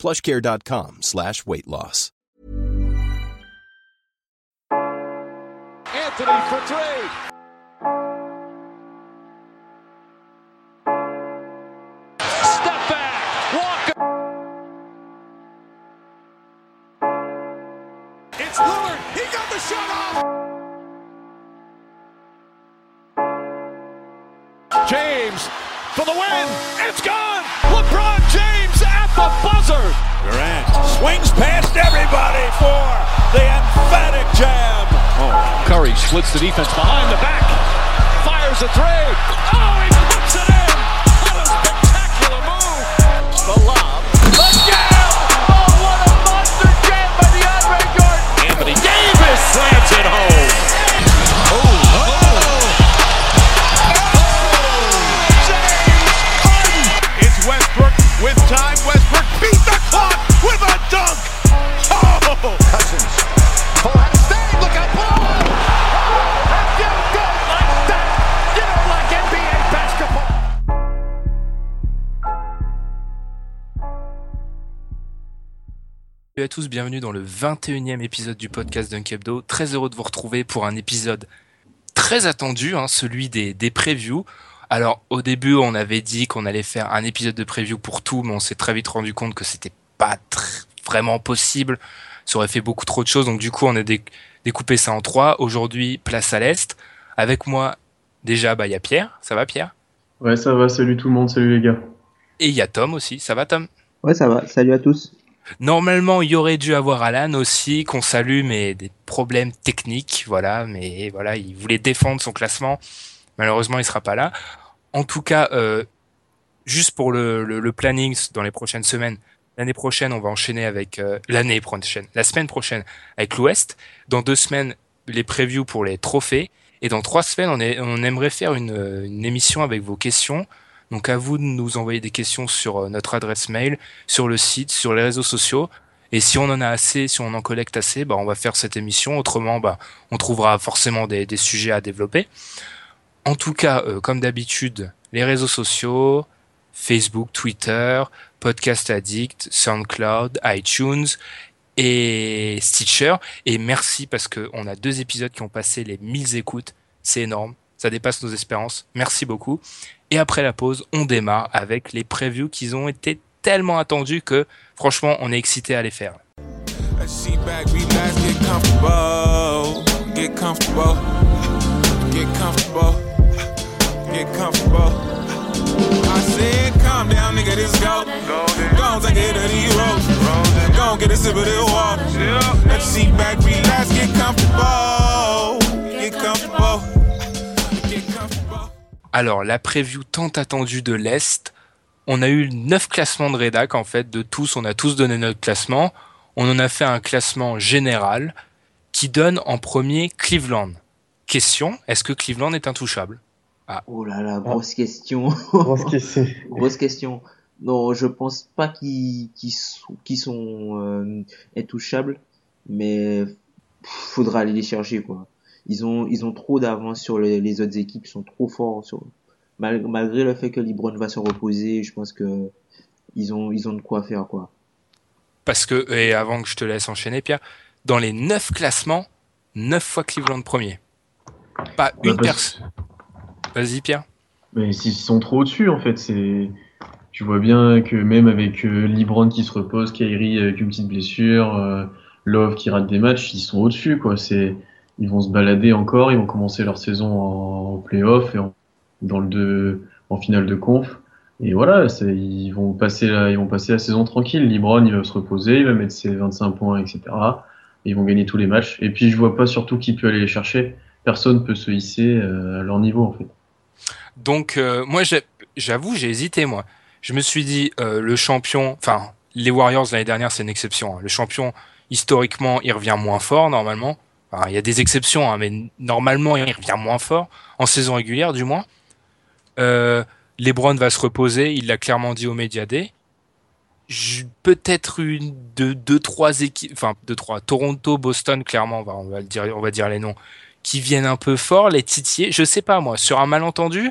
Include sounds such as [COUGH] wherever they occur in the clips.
plushcare.com slash weight loss. Anthony for three. Step back. Walker. It's Lillard. He got the shot off. James for the win. It's gone. Buzzer. Durant swings past everybody for the emphatic jam. Oh, Curry splits the defense behind the back. Fires a three. Oh, he puts it in. What a spectacular move. The lob. The jam. Oh, what a monster jam by DeAndre Jordan. Anthony Davis slams it home. Salut à tous, bienvenue dans le 21e épisode du podcast Dunkebdo. Très heureux de vous retrouver pour un épisode très attendu, hein, celui des, des previews. Alors au début on avait dit qu'on allait faire un épisode de preview pour tout, mais on s'est très vite rendu compte que c'était pas tr- vraiment possible. Ça aurait fait beaucoup trop de choses, donc du coup on a dé- découpé ça en trois. Aujourd'hui place à l'est. Avec moi déjà bah il y a Pierre, ça va Pierre? Ouais, ça va, salut tout le monde, salut les gars. Et il y a Tom aussi, ça va Tom? Ouais, ça va. Salut à tous. Normalement, il y aurait dû avoir Alan aussi, qu'on salue, mais des problèmes techniques, voilà. Mais voilà, il voulait défendre son classement. Malheureusement, il sera pas là. En tout cas, euh, juste pour le, planning dans les prochaines semaines, l'année prochaine, on va enchaîner avec euh, l'année prochaine, la semaine prochaine avec l'Ouest. Dans deux semaines, les previews pour les trophées. Et dans trois semaines, on, aimerait faire euh, une émission avec vos questions. Donc à vous de nous envoyer des questions sur euh, notre adresse mail, sur le site, sur les réseaux sociaux. Et si on en a assez, si on en collecte assez, bah, on va faire cette émission. Autrement, bah, on trouvera forcément des, sujets à développer. En tout cas, euh, comme d'habitude, les réseaux sociaux, Facebook, Twitter, Podcast Addict, SoundCloud, iTunes et Stitcher. Et merci parce qu'on a deux épisodes qui ont passé les 1000 écoutes. C'est énorme. Ça dépasse nos espérances. Merci beaucoup. Et après la pause, on démarre avec les previews qui ont été tellement attendus que franchement, on est excité à les faire. Get comfortable, Alors, la preview tant attendue de l'Est, on a eu neuf classements de rédac en fait, de tous, on a tous donné notre classement. On en a fait un classement général qui donne en premier Cleveland. Question, est-ce que Cleveland est intouchable? Oh là là, grosse question. Grosse question. [LAUGHS] [LAUGHS] grosse question. Non, je pense pas qu'ils qu'ils sont, qu'ils sont euh, intouchables, mais faudra aller les chercher quoi. Ils ont ils ont trop d'avance sur les, les autres équipes, ils sont trop forts sur mal- malgré le fait que LeBron va se reposer, je pense que ils ont ils ont de quoi faire quoi. Parce que, et avant que je te laisse enchaîner Pierre, dans les neuf classements, neuf fois Cleveland premier. Pas Bah, une personne. Vas-y Pierre. Mais s'ils sont trop au-dessus, en fait, c'est. Tu vois bien que même avec euh, LeBron qui se repose, Kyrie avec une petite blessure, euh, Love qui rate des matchs, ils sont au-dessus, quoi. C'est, ils vont se balader encore, ils vont commencer leur saison en, en playoff et en, dans le deux, en finale de conf. Et voilà, ils vont passer la, ils vont passer la saison tranquille. LeBron, il va se reposer, il va mettre ses 25 points, etc. Et ils vont gagner tous les matchs. Et puis, je vois pas surtout qui peut aller les chercher. Personne peut se hisser euh, à leur niveau, en fait. Donc euh, moi j'avoue j'ai hésité moi. Je me suis dit euh, le champion, enfin les Warriors l'année dernière c'est une exception. hein. Le champion historiquement, il revient moins fort normalement. Il y a des exceptions, hein, mais normalement, il revient moins fort en saison régulière, du moins. Euh, LeBron va se reposer, il l'a clairement dit au Media. Peut-être une, deux, trois équipes, enfin deux, trois. Toronto, Boston, clairement, on va, dire, les noms, qui viennent un peu fort, les titiers. Je sais pas moi, sur un malentendu,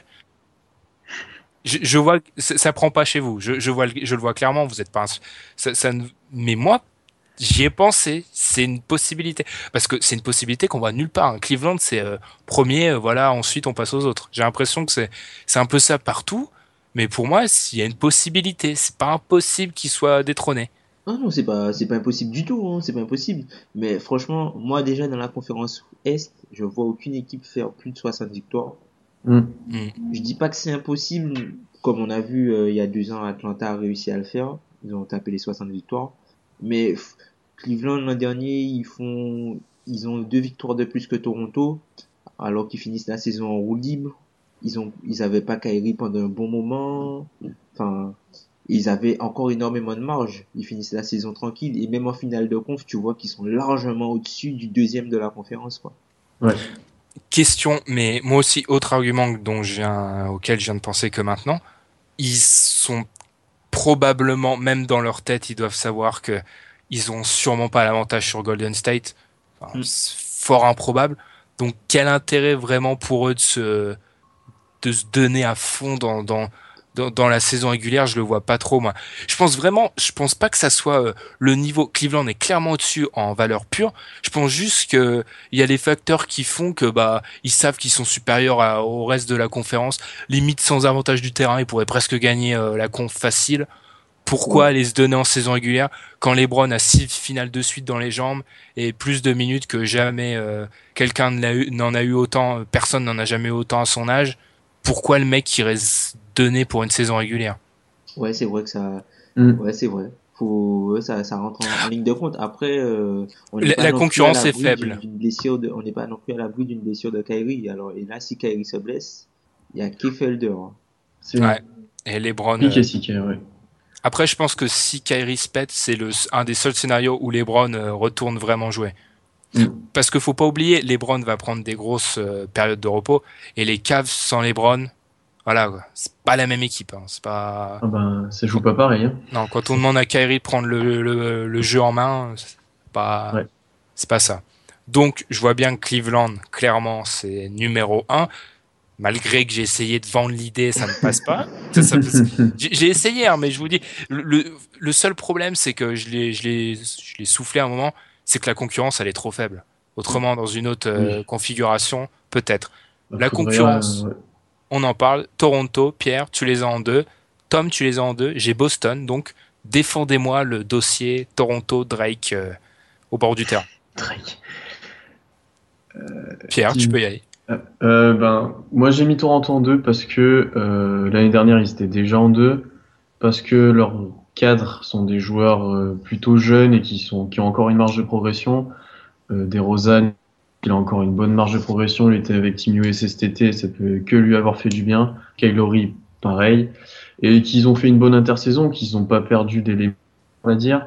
je, vois, ça, prend pas chez vous. Je, vois, je le vois clairement. Vous êtes pas, un, ça, mais moi, j'y ai pensé. C'est une possibilité parce que c'est une possibilité qu'on voit nulle part. Hein. Cleveland, c'est euh, premier, euh, voilà. Ensuite, on passe aux autres. J'ai l'impression que c'est, c'est un peu ça partout. Mais pour moi, s'il y a une possibilité, c'est pas impossible qu'il soit détrôné. Ah non, c'est pas, c'est pas impossible du tout, hein, c'est pas impossible. Mais franchement, moi déjà dans la conférence Est, je vois aucune équipe faire plus de 60 victoires. Mm. Mm. Je dis pas que c'est impossible, comme on a vu euh, il y a deux ans, Atlanta a réussi à le faire. Ils ont tapé les 60 victoires. Mais Cleveland l'an dernier, ils font, ils ont deux victoires de plus que Toronto, alors qu'ils finissent la saison en roue libre. Ils ont, ils avaient pas Kyrie pendant un bon moment. Enfin, ils avaient encore énormément de marge. Ils finissent la saison tranquille et même en finale de conf, tu vois qu'ils sont largement au-dessus du deuxième de la conférence, quoi. Ouais. Question, mais moi aussi, autre argument dont je viens, auquel je viens de penser que maintenant, ils sont probablement, même dans leur tête, ils doivent savoir que ils ont sûrement pas l'avantage sur Golden State. Enfin, Mm. C'est fort improbable. Donc, quel intérêt vraiment pour eux de se, de se donner à fond dans, dans, dans, dans la saison régulière, je le vois pas trop, moi. Je pense vraiment, je pense pas que ça soit euh, le niveau. Cleveland est clairement au-dessus en valeur pure. Je pense juste que il y a les facteurs qui font que bah ils savent qu'ils sont supérieurs à- au reste de la conférence. Limite sans avantage du terrain, ils pourraient presque gagner euh, la conf facile. Pourquoi aller se donner en saison régulière quand LeBron a six finales de suite dans les jambes et plus de minutes que jamais euh, quelqu'un n'en a eu autant, personne n'en a jamais eu autant à son âge. Pourquoi le mec irait se donner pour une saison régulière? Ouais, c'est vrai que ça, Mm. ouais, c'est vrai. Faut, ça, ça rentre en, en ligne de compte. Après, euh, on n'est La- pas la non plus concurrence à l'abri est faible. d'une- d'une blessure de, on n'est pas non plus à l'abri d'une blessure de Kyrie. Alors, et là, si Kyrie se blesse, il y a Keffelder. hein. Ouais. Et LeBron. Euh, et Sique, ouais. Après, je pense que si Kyrie se pète, c'est le un des seuls scénarios où LeBron euh, retourne vraiment jouer. Mm. Parce qu'il faut pas oublier, LeBron va prendre des grosses euh, périodes de repos et les Cavs sans LeBron, voilà, c'est pas la même équipe. Hein. C'est pas Ah ben, ça joue pas pareil. Hein. non quand on demande à Kyrie de prendre le, le, le jeu en main, c'est pas Ouais. c'est pas ça. Donc, je vois bien que Cleveland, clairement, c'est numéro un. Malgré que j'ai essayé de vendre l'idée, ça ne passe pas. [LAUGHS] Ça, ça- j'ai j'ai essayé, hein, mais je vous dis, le, seul problème, c'est que je l'ai, je l'ai, je l'ai soufflé à un moment, c'est que la concurrence, elle est trop faible. Autrement, dans une autre euh, configuration, peut-être. La Faudrait, concurrence. euh. On en parle. Toronto, Pierre, tu les as en deux. Tom, tu les as en deux. J'ai Boston, donc défendez-moi le dossier Toronto, Drake euh, au bord du terrain. Drake. Pierre, tu peux y aller. Euh, ben, moi j'ai mis Toronto en deux parce que euh, l'année dernière ils étaient déjà en deux, parce que leurs cadres sont des joueurs euh, plutôt jeunes et qui sont qui ont encore une marge de progression. Euh, des Rosanne, il a encore une bonne marge de progression. Il était avec Team USA cet ça peut que lui avoir fait du bien. Kylori, pareil, et qu'ils ont fait une bonne intersaison, qu'ils n'ont pas perdu d'éléments, on va dire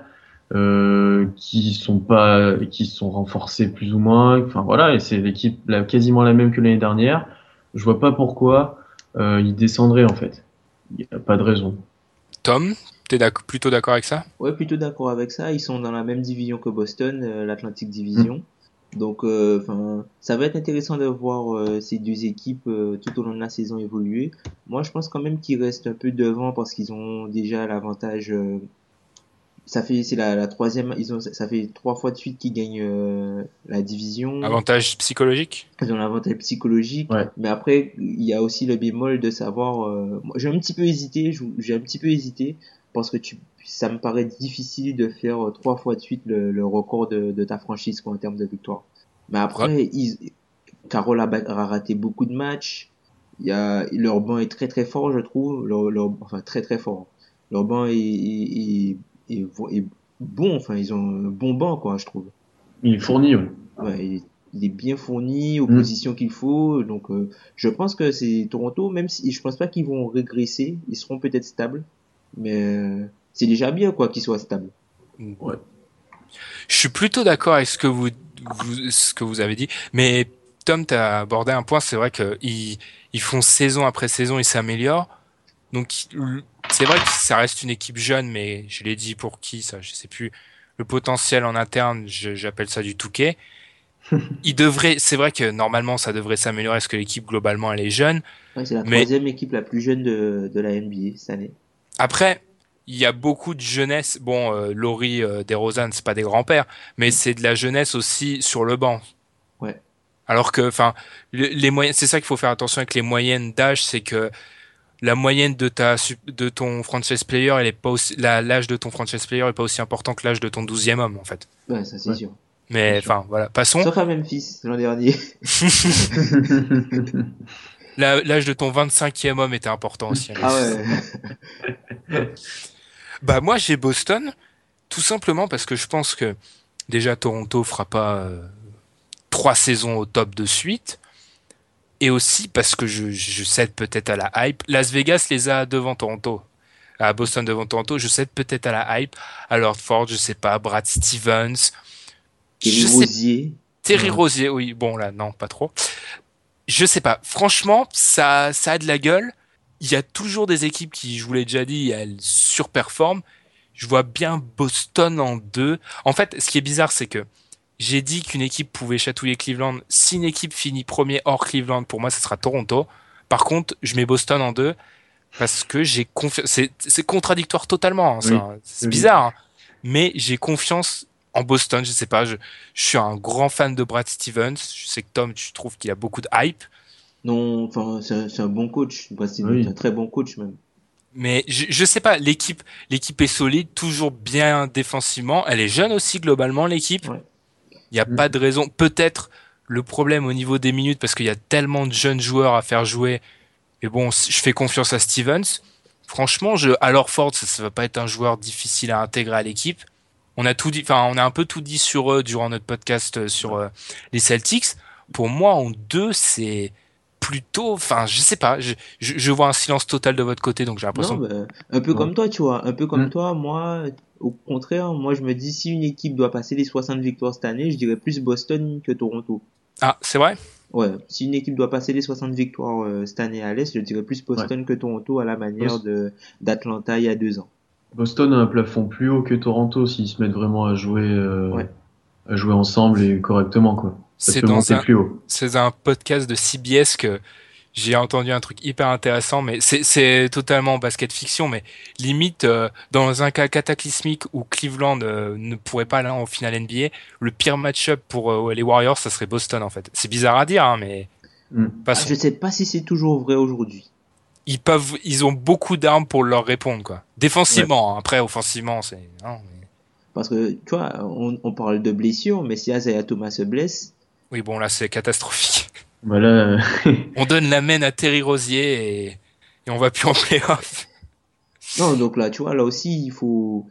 euh, qui sont pas qui sont renforcés plus ou moins enfin voilà et c'est l'équipe quasiment la même que l'année dernière je vois pas pourquoi euh, ils descendraient en fait il y a pas de raison Tom, t'es d'ac- plutôt d'accord avec ça? Ouais, plutôt d'accord avec ça. Ils sont dans la même division que Boston, euh, l'Atlantic Division. Donc, euh, enfin, ça va être intéressant de voir euh, ces deux équipes euh, tout au long de la saison évoluer. Moi, je pense quand même qu'ils restent un peu devant parce qu'ils ont déjà l'avantage. Ça fait, c'est la, la troisième. Ils ont, ça fait trois fois de suite qu'ils gagnent euh, la division. Avantage psychologique? Ils ont l'avantage psychologique. Ouais. Mais après, il y a aussi le bémol de savoir. euh, j'ai un petit peu hésité. J'ai un petit peu hésité parce que tu, ça me paraît difficile de faire euh, trois fois de suite le, le record de, de ta franchise quoi, en termes de victoire. Mais après, ils, Carole a raté beaucoup de matchs. Il y a leur banc est très très fort, je trouve. Leur, leur- enfin très très fort. Leur banc est, est, est, est, est bon. Enfin, ils ont un bon banc quoi, je trouve. il est fourni ouais. Ouais, il, est, il est bien fourni aux Mm. positions qu'il faut. Donc, euh, je pense que c'est Toronto, même si je pense pas qu'ils vont régresser, ils seront peut-être stables, mais euh, c'est déjà bien quoi qu'ils soient stables. Je suis plutôt d'accord avec ce que vous, vous- ce que vous avez dit, mais Tom, tu as abordé un point, c'est vrai qu'ils ils font saison après saison, ils s'améliorent. Donc c'est vrai que ça reste une équipe jeune, mais je l'ai dit pour qui, ça, je sais plus. Le potentiel en interne, j'appelle ça du touquet. [LAUGHS] Il devrait, c'est vrai que normalement ça devrait s'améliorer parce que l'équipe globalement elle est jeune. Ouais, c'est la Mais- troisième équipe la plus jeune de, de la NBA cette année. Après, il y a beaucoup de jeunesse. Bon, euh, Laurie euh, c'est pas des grands-pères, mais c'est de la jeunesse aussi sur le banc. Ouais. Alors que, enfin, le- les moyennes, c'est ça qu'il faut faire attention avec les moyennes d'âge, c'est que la moyenne de ta de ton franchise player, elle est pas aussi, l'âge de ton franchise player est pas aussi important que l'âge de ton douzième homme en fait. Ouais, ça c'est Ouais. sûr. Mais enfin, voilà, passons. Sauf à Memphis l'an dernier. [LAUGHS] [LAUGHS] L'âge de ton 25e homme était important aussi. Ah ouais. [LAUGHS] Bah moi j'ai Boston, tout simplement parce que je pense que déjà Toronto fera pas euh, trois saisons au top de suite, et aussi parce que je, je cède peut-être à la hype. Las Vegas les a devant Toronto, à Boston devant Toronto, je cède peut-être à la hype. À Lord Ford, je sais pas, Brad Stevens, sais Rosier. Terry Ouais. Rosier, oui, bon là, non, pas trop. Je sais pas. Franchement, ça, ça a de la gueule. Il y a toujours des équipes qui, je vous l'ai déjà dit, elles surperforment. Je vois bien Boston en deux. En fait, ce qui est bizarre, c'est que j'ai dit qu'une équipe pouvait chatouiller Cleveland. Si une équipe finit premier hors Cleveland, pour moi, ce sera Toronto. Par contre, je mets Boston en deux parce que j'ai confiance. C'est contradictoire totalement. hein. Oui. C'est bizarre. hein. Mais j'ai confiance en Boston. Je sais pas. Je, je suis un grand fan de Brad Stevens. Je sais que Tom, tu trouves qu'il a beaucoup de hype. Non, enfin, c'est un, bon coach. Brad Stevens, Oui. un très bon coach même. Mais je, je sais pas, l'équipe, l'équipe est solide, toujours bien défensivement. Elle est jeune aussi globalement l'équipe. Ouais. Il n'y a Mm. pas de raison. Peut-être le problème au niveau des minutes parce qu'il y a tellement de jeunes joueurs à faire jouer. Mais bon, je fais confiance à Stevens. Franchement, je, alors Ford, ça, ça va pas être un joueur difficile à intégrer à l'équipe. On a tout dit, enfin, on a un peu tout dit sur eux durant notre podcast euh, sur euh, les Celtics. Pour moi, en deux, c'est plutôt, enfin, je sais pas, je, je, je vois un silence total de votre côté, donc j'ai l'impression bah, un peu Ouais. comme toi, tu vois. Un peu comme Mm. toi, moi, au contraire, moi je me dis si une équipe doit passer les 60 victoires cette année, je dirais plus Boston que Toronto. Ah, c'est vrai? Ouais, si une équipe doit passer les 60 victoires euh, cette année à l'Est, je dirais plus Boston que Toronto à la manière de d'Atlanta il y a deux ans. Boston a un plafond plus haut que Toronto s'ils se mettent vraiment à jouer, euh, Ouais. à jouer ensemble et correctement, quoi. Ça C'est peut dans monter un, plus haut. c'est un podcast de CBS que j'ai entendu un truc hyper intéressant, mais c'est, totalement basket fiction, mais limite, euh, dans un cas cataclysmique où Cleveland euh, ne pourrait pas aller en finale NBA, le pire match-up pour euh, les Warriors, ça serait Boston en fait. C'est bizarre à dire, hein, mais Mm. Ah, je sais pas si c'est toujours vrai aujourd'hui. ils peuvent, ils ont beaucoup d'armes pour leur répondre, quoi. Défensivement, hein. après offensivement, c'est. mais- Parce que, tu vois, on, on parle de blessures, mais si Isaiah Thomas se blesse, Oui, bon là, c'est catastrophique. Voilà, euh, [LAUGHS] On donne la main à Terry Rosier et, et on va plus en playoff. non, donc là, tu vois, là aussi, il faut,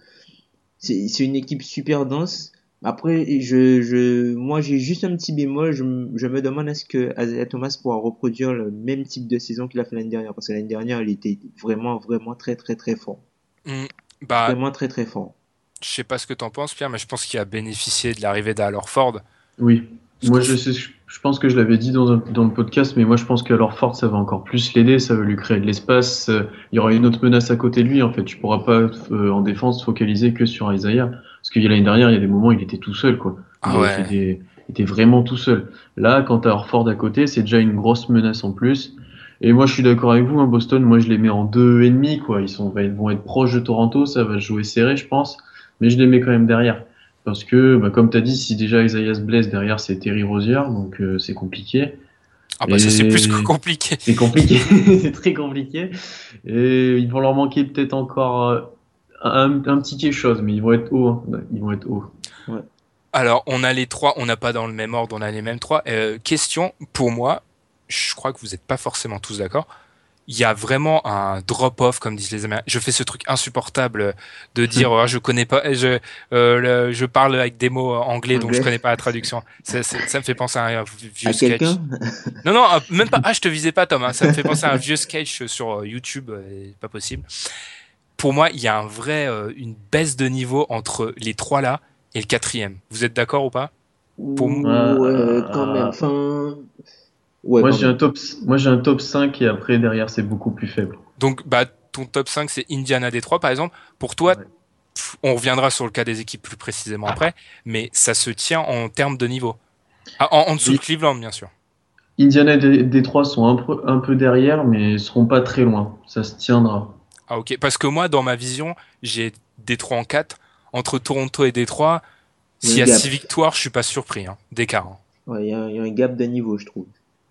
c'est, une équipe super dense. Après, je, je, moi, j'ai juste un petit bémol. Je, m- je me demande est-ce que Isaiah Thomas pourra reproduire le même type de saison qu'il a fait l'année dernière. Parce que l'année dernière, il était vraiment, vraiment très, très, très fort. Hmm, Bah, Vraiment très, très fort. je sais pas ce que t'en penses, Pierre, mais je pense qu'il a bénéficié de l'arrivée d'Alor Ford. oui. Parce Moi, que- je, sais, je pense que je l'avais dit dans, un- dans le podcast, mais moi, je pense que alors Ford, ça va encore plus l'aider, ça va lui créer de l'espace. euh, Il y aura une autre menace à côté de lui, en fait. Tu pourras pas, euh, en défense, focaliser que sur Isaiah. Parce qu'il y a l'année dernière, il y a des moments où il était tout seul, quoi. Ah il, ouais. avait fait des- il était vraiment tout seul. Là, quand t'as Horford à côté, c'est déjà une grosse menace en plus. Et moi, je suis d'accord avec vous, hein, Boston, moi, je les mets en deux et demi, quoi. Ils sont, ils vont être proches de Toronto, ça va jouer serré, je pense. Mais je les mets quand même derrière. Parce que, bah, comme t'as dit, si déjà Isaiah se blesse, derrière, c'est Terry Rozier, donc euh, c'est compliqué. Ah bah ça c'est plus que compliqué. C'est compliqué, [LAUGHS] c'est très compliqué. Et ils vont leur manquer peut-être encore euh, un, un petit quelque chose, mais ils vont être hauts. hein. Ils vont être hauts. Alors on a les trois, on n'a pas dans le même ordre, on a les mêmes trois. Euh, question pour moi, je crois que vous n'êtes pas forcément tous d'accord. Il y a vraiment un drop-off, comme disent les Américains. Je fais ce truc insupportable de dire oh, je connais pas, je euh, le- je parle avec des mots anglais donc je connais pas la traduction. Ça, me fait penser à un vieux À sketch. Non, non, euh, même pas. Ah, je te visais pas, Tom. hein. Ça me fait penser à un vieux sketch sur euh, YouTube. euh, pas possible. Pour moi, il y a un vrai, euh, une baisse de niveau entre les trois là. et le quatrième. Vous êtes d'accord ou pas? Pour moi- ouais, quand même. Enfin, ouais, moi, j'ai un top, moi, j'ai un top 5 et après, derrière, c'est beaucoup plus faible. Donc, bah, ton top 5, c'est Indiana Détroit, par exemple. Pour toi, Ouais. pff, on reviendra sur le cas des équipes plus précisément après, mais ça se tient en termes de niveau. Ah, en, en dessous Oui. de Cleveland, bien sûr. Indiana et Dé- Détroit sont un peu, un peu derrière, mais seront pas très loin. Ça se tiendra. Ah, ok. Parce que moi, dans ma vision, j'ai Détroit en 4. Entre Toronto et Détroit, s'il y a Le gap. 6 victoires, je suis pas surpris, hein, d'écart. hein. Ouais, il y, a un- il y a un gap de niveau, je trouve.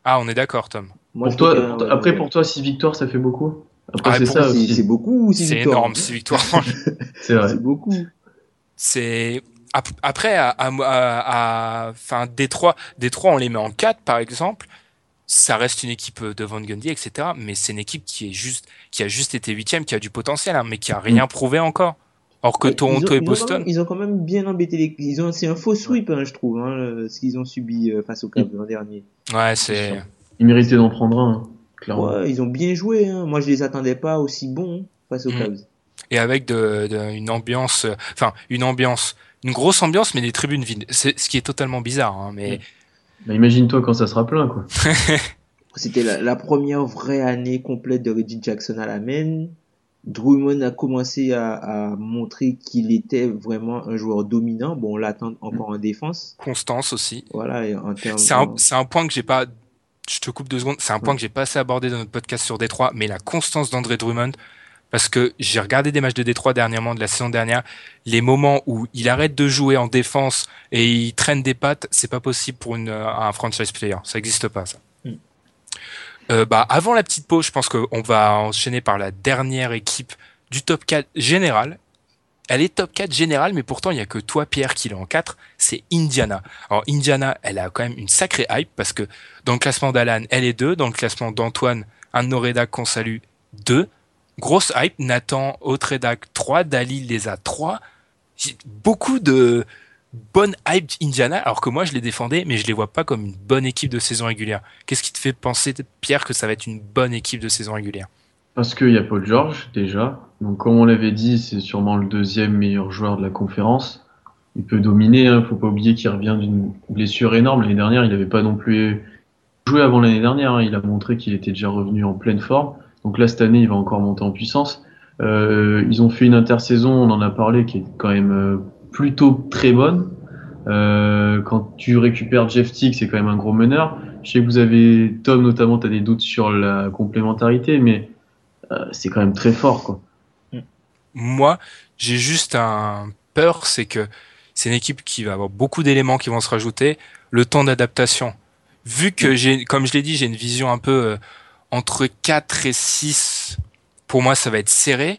Ah, on est d'accord, Tom. Moi, Pour toi, toi- ouais, après, ouais. pour toi, 6 victoires, ça fait beaucoup? Après, Ah, c'est pour ça c'est aussi. c'est beaucoup ou six C'est victoires énorme, 6 victoires. [LAUGHS] C'est vrai. C'est beaucoup. c'est ap- après à, à, à- à- enfin Détroit Détroit on les met en 4 par exemple ça reste une équipe de Van Gundy etc mais c'est une équipe qui est juste qui a juste été huitième qui a du potentiel hein, mais qui a rien prouvé encore alors que Toronto ont- et ils ont Boston même- ils ont quand même bien embêté les. Ils ont, c'est un faux sweep, hein, je trouve, hein, ce qu'ils ont subi euh, face au Cavs l'an dernier. ouais c'est Ils méritaient d'en prendre un, hein, clairement. Ouais, ils ont bien joué. Hein. Moi, je les attendais pas aussi bons face aux Mm. Cavs. et avec de, de- une ambiance enfin une ambiance une grosse ambiance mais des tribunes vides c'est ce qui est totalement bizarre hein, mais Bah, Imagine-toi quand ça sera plein, quoi. [LAUGHS] C'était la, la première vraie année complète de Reggie Jackson à la main. Drummond a commencé à, à montrer qu'il était vraiment un joueur dominant. Bon, on l'attend encore en défense. Constance aussi Voilà, et en termes. C'est un, c'est un point que j'ai pas. Je te coupe deux secondes. C'est un point que j'ai pas assez abordé dans notre podcast sur Détroit, mais la constance d'André Drummond. Parce que j'ai regardé des matchs de Détroit dernièrement, de la saison dernière. Les moments où il arrête de jouer en défense et il traîne des pattes, c'est pas possible pour une, euh, un franchise player. Ça existe pas, ça. Mm. Euh, bah, avant la petite pause, je pense qu'on va enchaîner par la dernière équipe du top 4 général. Elle est top 4 général, mais pourtant, il y a que toi, Pierre, qui l'est en 4. C'est Indiana. Alors, Indiana, elle a quand même une sacrée hype parce que dans le classement d'Alan, elle est 2. Dans le classement d'Antoine, un de nos rédacs qu'on salue, 2. Grosse hype. Nathan, autre rédac, 3. Dalil les a 3. J'ai Beaucoup de bonnes hype Indiana, alors que moi, je les défendais, mais je les vois pas comme une bonne équipe de saison régulière. Qu'est-ce qui te fait penser, Pierre, que ça va être une bonne équipe de saison régulière? Parce qu'il y a Paul George, déjà. Donc, comme on l'avait dit, c'est sûrement le deuxième meilleur joueur de la conférence. Il peut dominer, hein. Faut pas oublier qu'il revient d'une blessure énorme. L'année dernière, il n'avait pas non plus joué avant l'année dernière. hein. Il a montré qu'il était déjà revenu en pleine forme. Donc là, cette année, il va encore monter en puissance. Euh, ils ont fait une intersaison, on en a parlé, qui est quand même euh, plutôt très bonne. Euh, quand tu récupères Jeff Tick, c'est quand même un gros meneur. Je sais que vous avez, Tom notamment, tu as des doutes sur la complémentarité, mais euh, c'est quand même très fort, quoi. Moi, j'ai juste un peur, c'est que c'est une équipe qui va avoir beaucoup d'éléments qui vont se rajouter, le temps d'adaptation. Vu que j'ai, comme je l'ai dit, j'ai une vision un peu euh, entre 4 et 6, pour moi ça va être serré.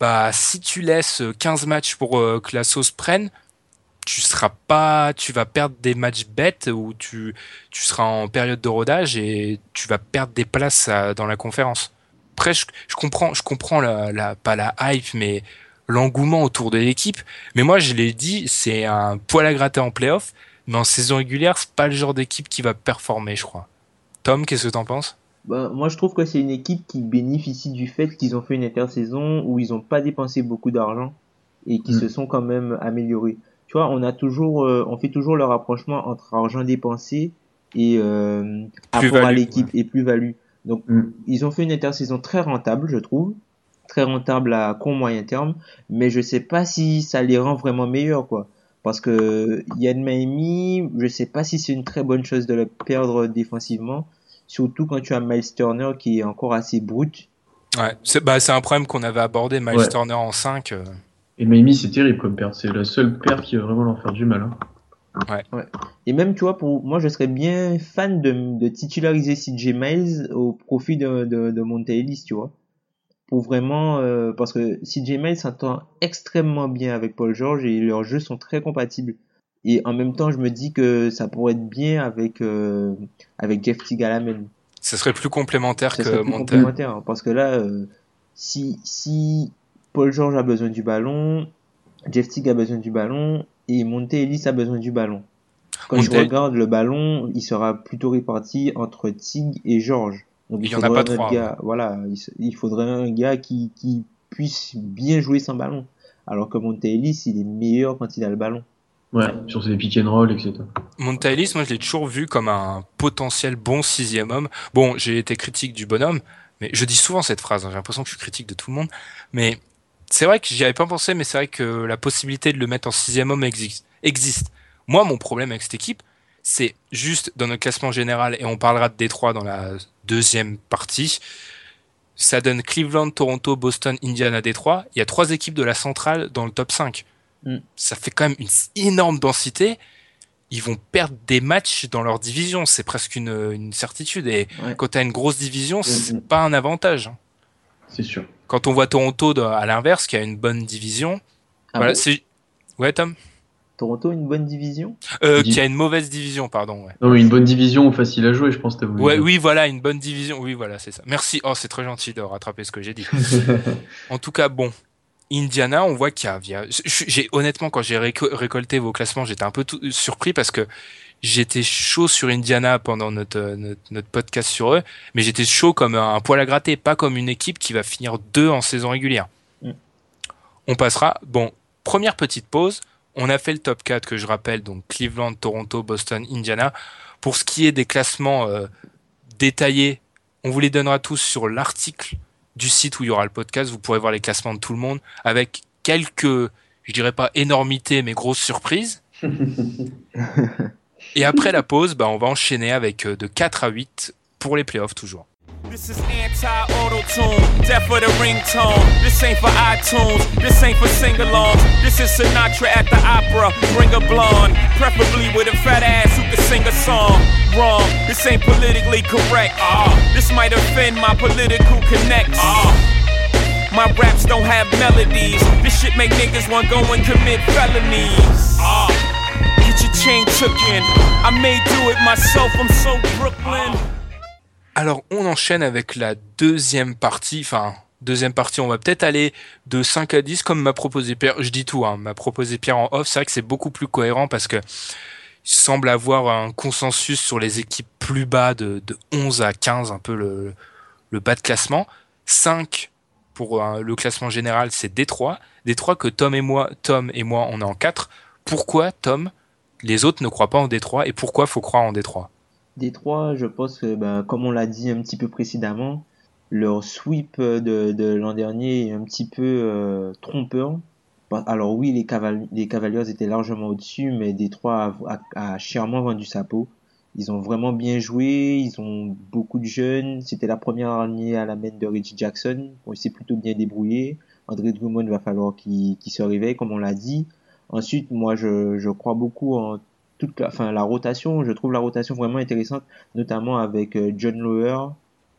Bah, si tu laisses 15 matchs pour euh, que la sauce prenne, tu seras pas, tu vas perdre des matchs bêtes où tu, tu seras en période de rodage et tu vas perdre des places dans la conférence. Après, je, je comprends, je comprends la, pas la hype, mais l'engouement autour de l'équipe. Mais moi, je l'ai dit, c'est un poil à gratter en playoff, mais en saison régulière, c'est pas le genre d'équipe qui va performer, je crois. Tom, qu'est-ce que t'en penses? Bah, moi, je trouve que c'est une équipe qui bénéficie du fait qu'ils ont fait une intersaison où ils n'ont pas dépensé beaucoup d'argent et qui Mm. se sont quand même améliorés. Tu vois, on a toujours, euh, on fait toujours le rapprochement entre argent dépensé et euh, apport à l'équipe et plus-value. Donc, Mm. ils ont fait une intersaison très rentable, je trouve, très rentable à court moyen terme, mais je sais pas si ça les rend vraiment meilleurs, quoi. Parce que Yann Miami, je sais pas si c'est une très bonne chose de le perdre défensivement, surtout quand tu as Miles Turner qui est encore assez brut. Ouais, c'est bah, c'est un problème qu'on avait abordé, Miles Ouais. Turner en 5. euh, Et Miami, c'est terrible comme perte. C'est la seule perte qui va vraiment leur faire du mal. Hein. Et même, tu vois, pour moi, je serais bien fan de, de titulariser CJ Miles au profit de, de, de Monte Ellis, tu vois. Pour vraiment, euh, parce que CJ Miles s'entend extrêmement bien avec Paul George et leurs jeux sont très compatibles. Et en même temps, je me dis que ça pourrait être bien avec, euh, avec Jeff Teague à la main. Ce serait plus complémentaire Ça que plus complémentaire. hein, Parce que là, euh, si, si Paul George a besoin du ballon, Jeff Teague a besoin du ballon et Monte Ellis a besoin du ballon. Quand je regarde le ballon, il sera plutôt réparti entre Teague et George. Donc Il il, y en a faudrait pas un trois, gars, voilà, il faudrait un gars qui, qui puisse bien jouer sans ballon. Alors que Monte Ellis, il est meilleur quand il a le ballon. Ouais, sur ses pick and roll, etc. Monta Ellis, moi je l'ai toujours vu comme un potentiel bon sixième homme. Bon, j'ai été critique du bonhomme, mais je dis souvent cette phrase, hein, j'ai l'impression que je suis critique de tout le monde, mais c'est vrai que j'y avais pas pensé, mais c'est vrai que la possibilité de le mettre en sixième homme existe. existe. Moi, mon problème avec cette équipe, c'est juste dans notre classement général, et on parlera de Détroit dans la deuxième partie, ça donne Cleveland, Toronto, Boston, Indiana, Détroit. Il y a trois équipes de la centrale dans le top 5. Mm. Ça fait quand même une énorme densité. Ils vont perdre des matchs dans leur division. C'est presque une, une certitude. Et Ouais. quand tu as une grosse division, c'est Mm. pas un avantage. hein. C'est sûr. Quand on voit Toronto de- à l'inverse, qui a une bonne division, Ah voilà, bon? c'est ouais Tom, Toronto, une bonne division? Euh, qui a une mauvaise division, pardon. Ouais. Non, mais une bonne division facile à jouer, je pense que Ouais, oui, voilà, une bonne division. Oui, voilà, c'est ça. Merci. Oh, c'est très gentil de rattraper ce que j'ai dit. [LAUGHS] En tout cas, bon, Indiana, on voit qu'il y a, j'ai honnêtement quand j'ai réco- récolté vos classements, j'étais un peu tout- surpris parce que j'étais chaud sur Indiana pendant notre, euh, notre notre podcast sur eux, mais j'étais chaud comme un poil à gratter, pas comme une équipe qui va finir deux en saison régulière. Mm. On passera. Bon, première petite pause. On a fait le top 4 que je rappelle, donc Cleveland, Toronto, Boston, Indiana. Pour ce qui est des classements euh, détaillés, on vous les donnera tous sur l'article du site où il y aura le podcast. Vous pourrez voir les classements de tout le monde avec quelques, je dirais pas énormités, mais grosses surprises. [LAUGHS] Et après la pause, bah, on va enchaîner avec euh, de 4 à 8 pour les playoffs toujours. This is anti-auto-tune, death for the ringtone. This ain't for iTunes, this ain't for sing-alongs. This is Sinatra at the opera, bring a blonde, preferably with a fat ass Alors, on enchaîne avec la deuxième partie. Enfin, deuxième partie, on va peut-être aller de 5 à 10, comme m'a proposé Pierre. Je dis tout, hein, m'a proposé Pierre en off. C'est vrai que c'est beaucoup plus cohérent parce que semble avoir un consensus sur les équipes plus bas de, de 11 à 15, un peu le, bas de classement. 5 pour euh, le classement général, c'est Détroit. Détroit que Tom et moi, Tom et moi, on est en 4. Pourquoi, Tom, les autres ne croient pas en Détroit et pourquoi faut croire en Détroit? Détroit, je pense que, bah, comme on l'a dit un petit peu précédemment, leur sweep de, de l'an dernier est un petit peu euh, trompeur. Alors oui, les, les Cavaliers étaient largement au-dessus, mais Détroit a, a, chèrement vendu sa peau. Ils ont vraiment bien joué, ils ont beaucoup de jeunes. C'était la première année à la main de Reggie Jackson. Bon, il s'est plutôt bien débrouillé. André Drummond va falloir qu'il qu'il se réveille, comme on l'a dit. Ensuite, moi, je, je crois beaucoup en toute la, enfin, la rotation. Je trouve la rotation vraiment intéressante, notamment avec euh, John Lower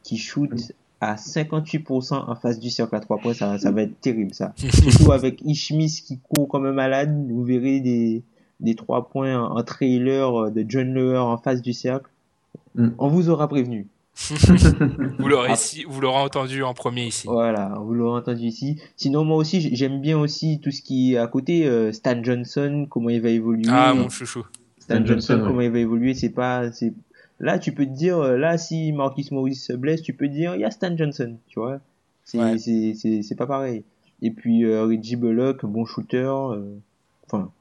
qui shoot à 58% en face du cercle à trois points. Ça, ça va être terrible, ça. [LAUGHS] Surtout avec Ishmis qui court comme un malade. Vous verrez des, des trois points en, en trailer euh, de John Lower en face du cercle. Mm. On vous aura prévenu. [LAUGHS] Vous l'aurez Ah. ici, vous l'aurez entendu en premier ici. Voilà, vous l'aurez entendu ici. Sinon, moi aussi, j'aime bien aussi tout ce qui est à côté. euh, Stan Johnson, comment il va évoluer. Ah mon chouchou. Stan Stan Johnson, Johnson, ouais. comment il va évoluer, c'est pas, c'est, là, tu peux te dire, euh, là, si Marcus Morris se blesse, tu peux te dire, il y a Stan Johnson, tu vois. C'est, Ouais. c'est, c'est, c'est pas pareil. Et puis, euh, Reggie Bullock, bon shooter, euh, enfin.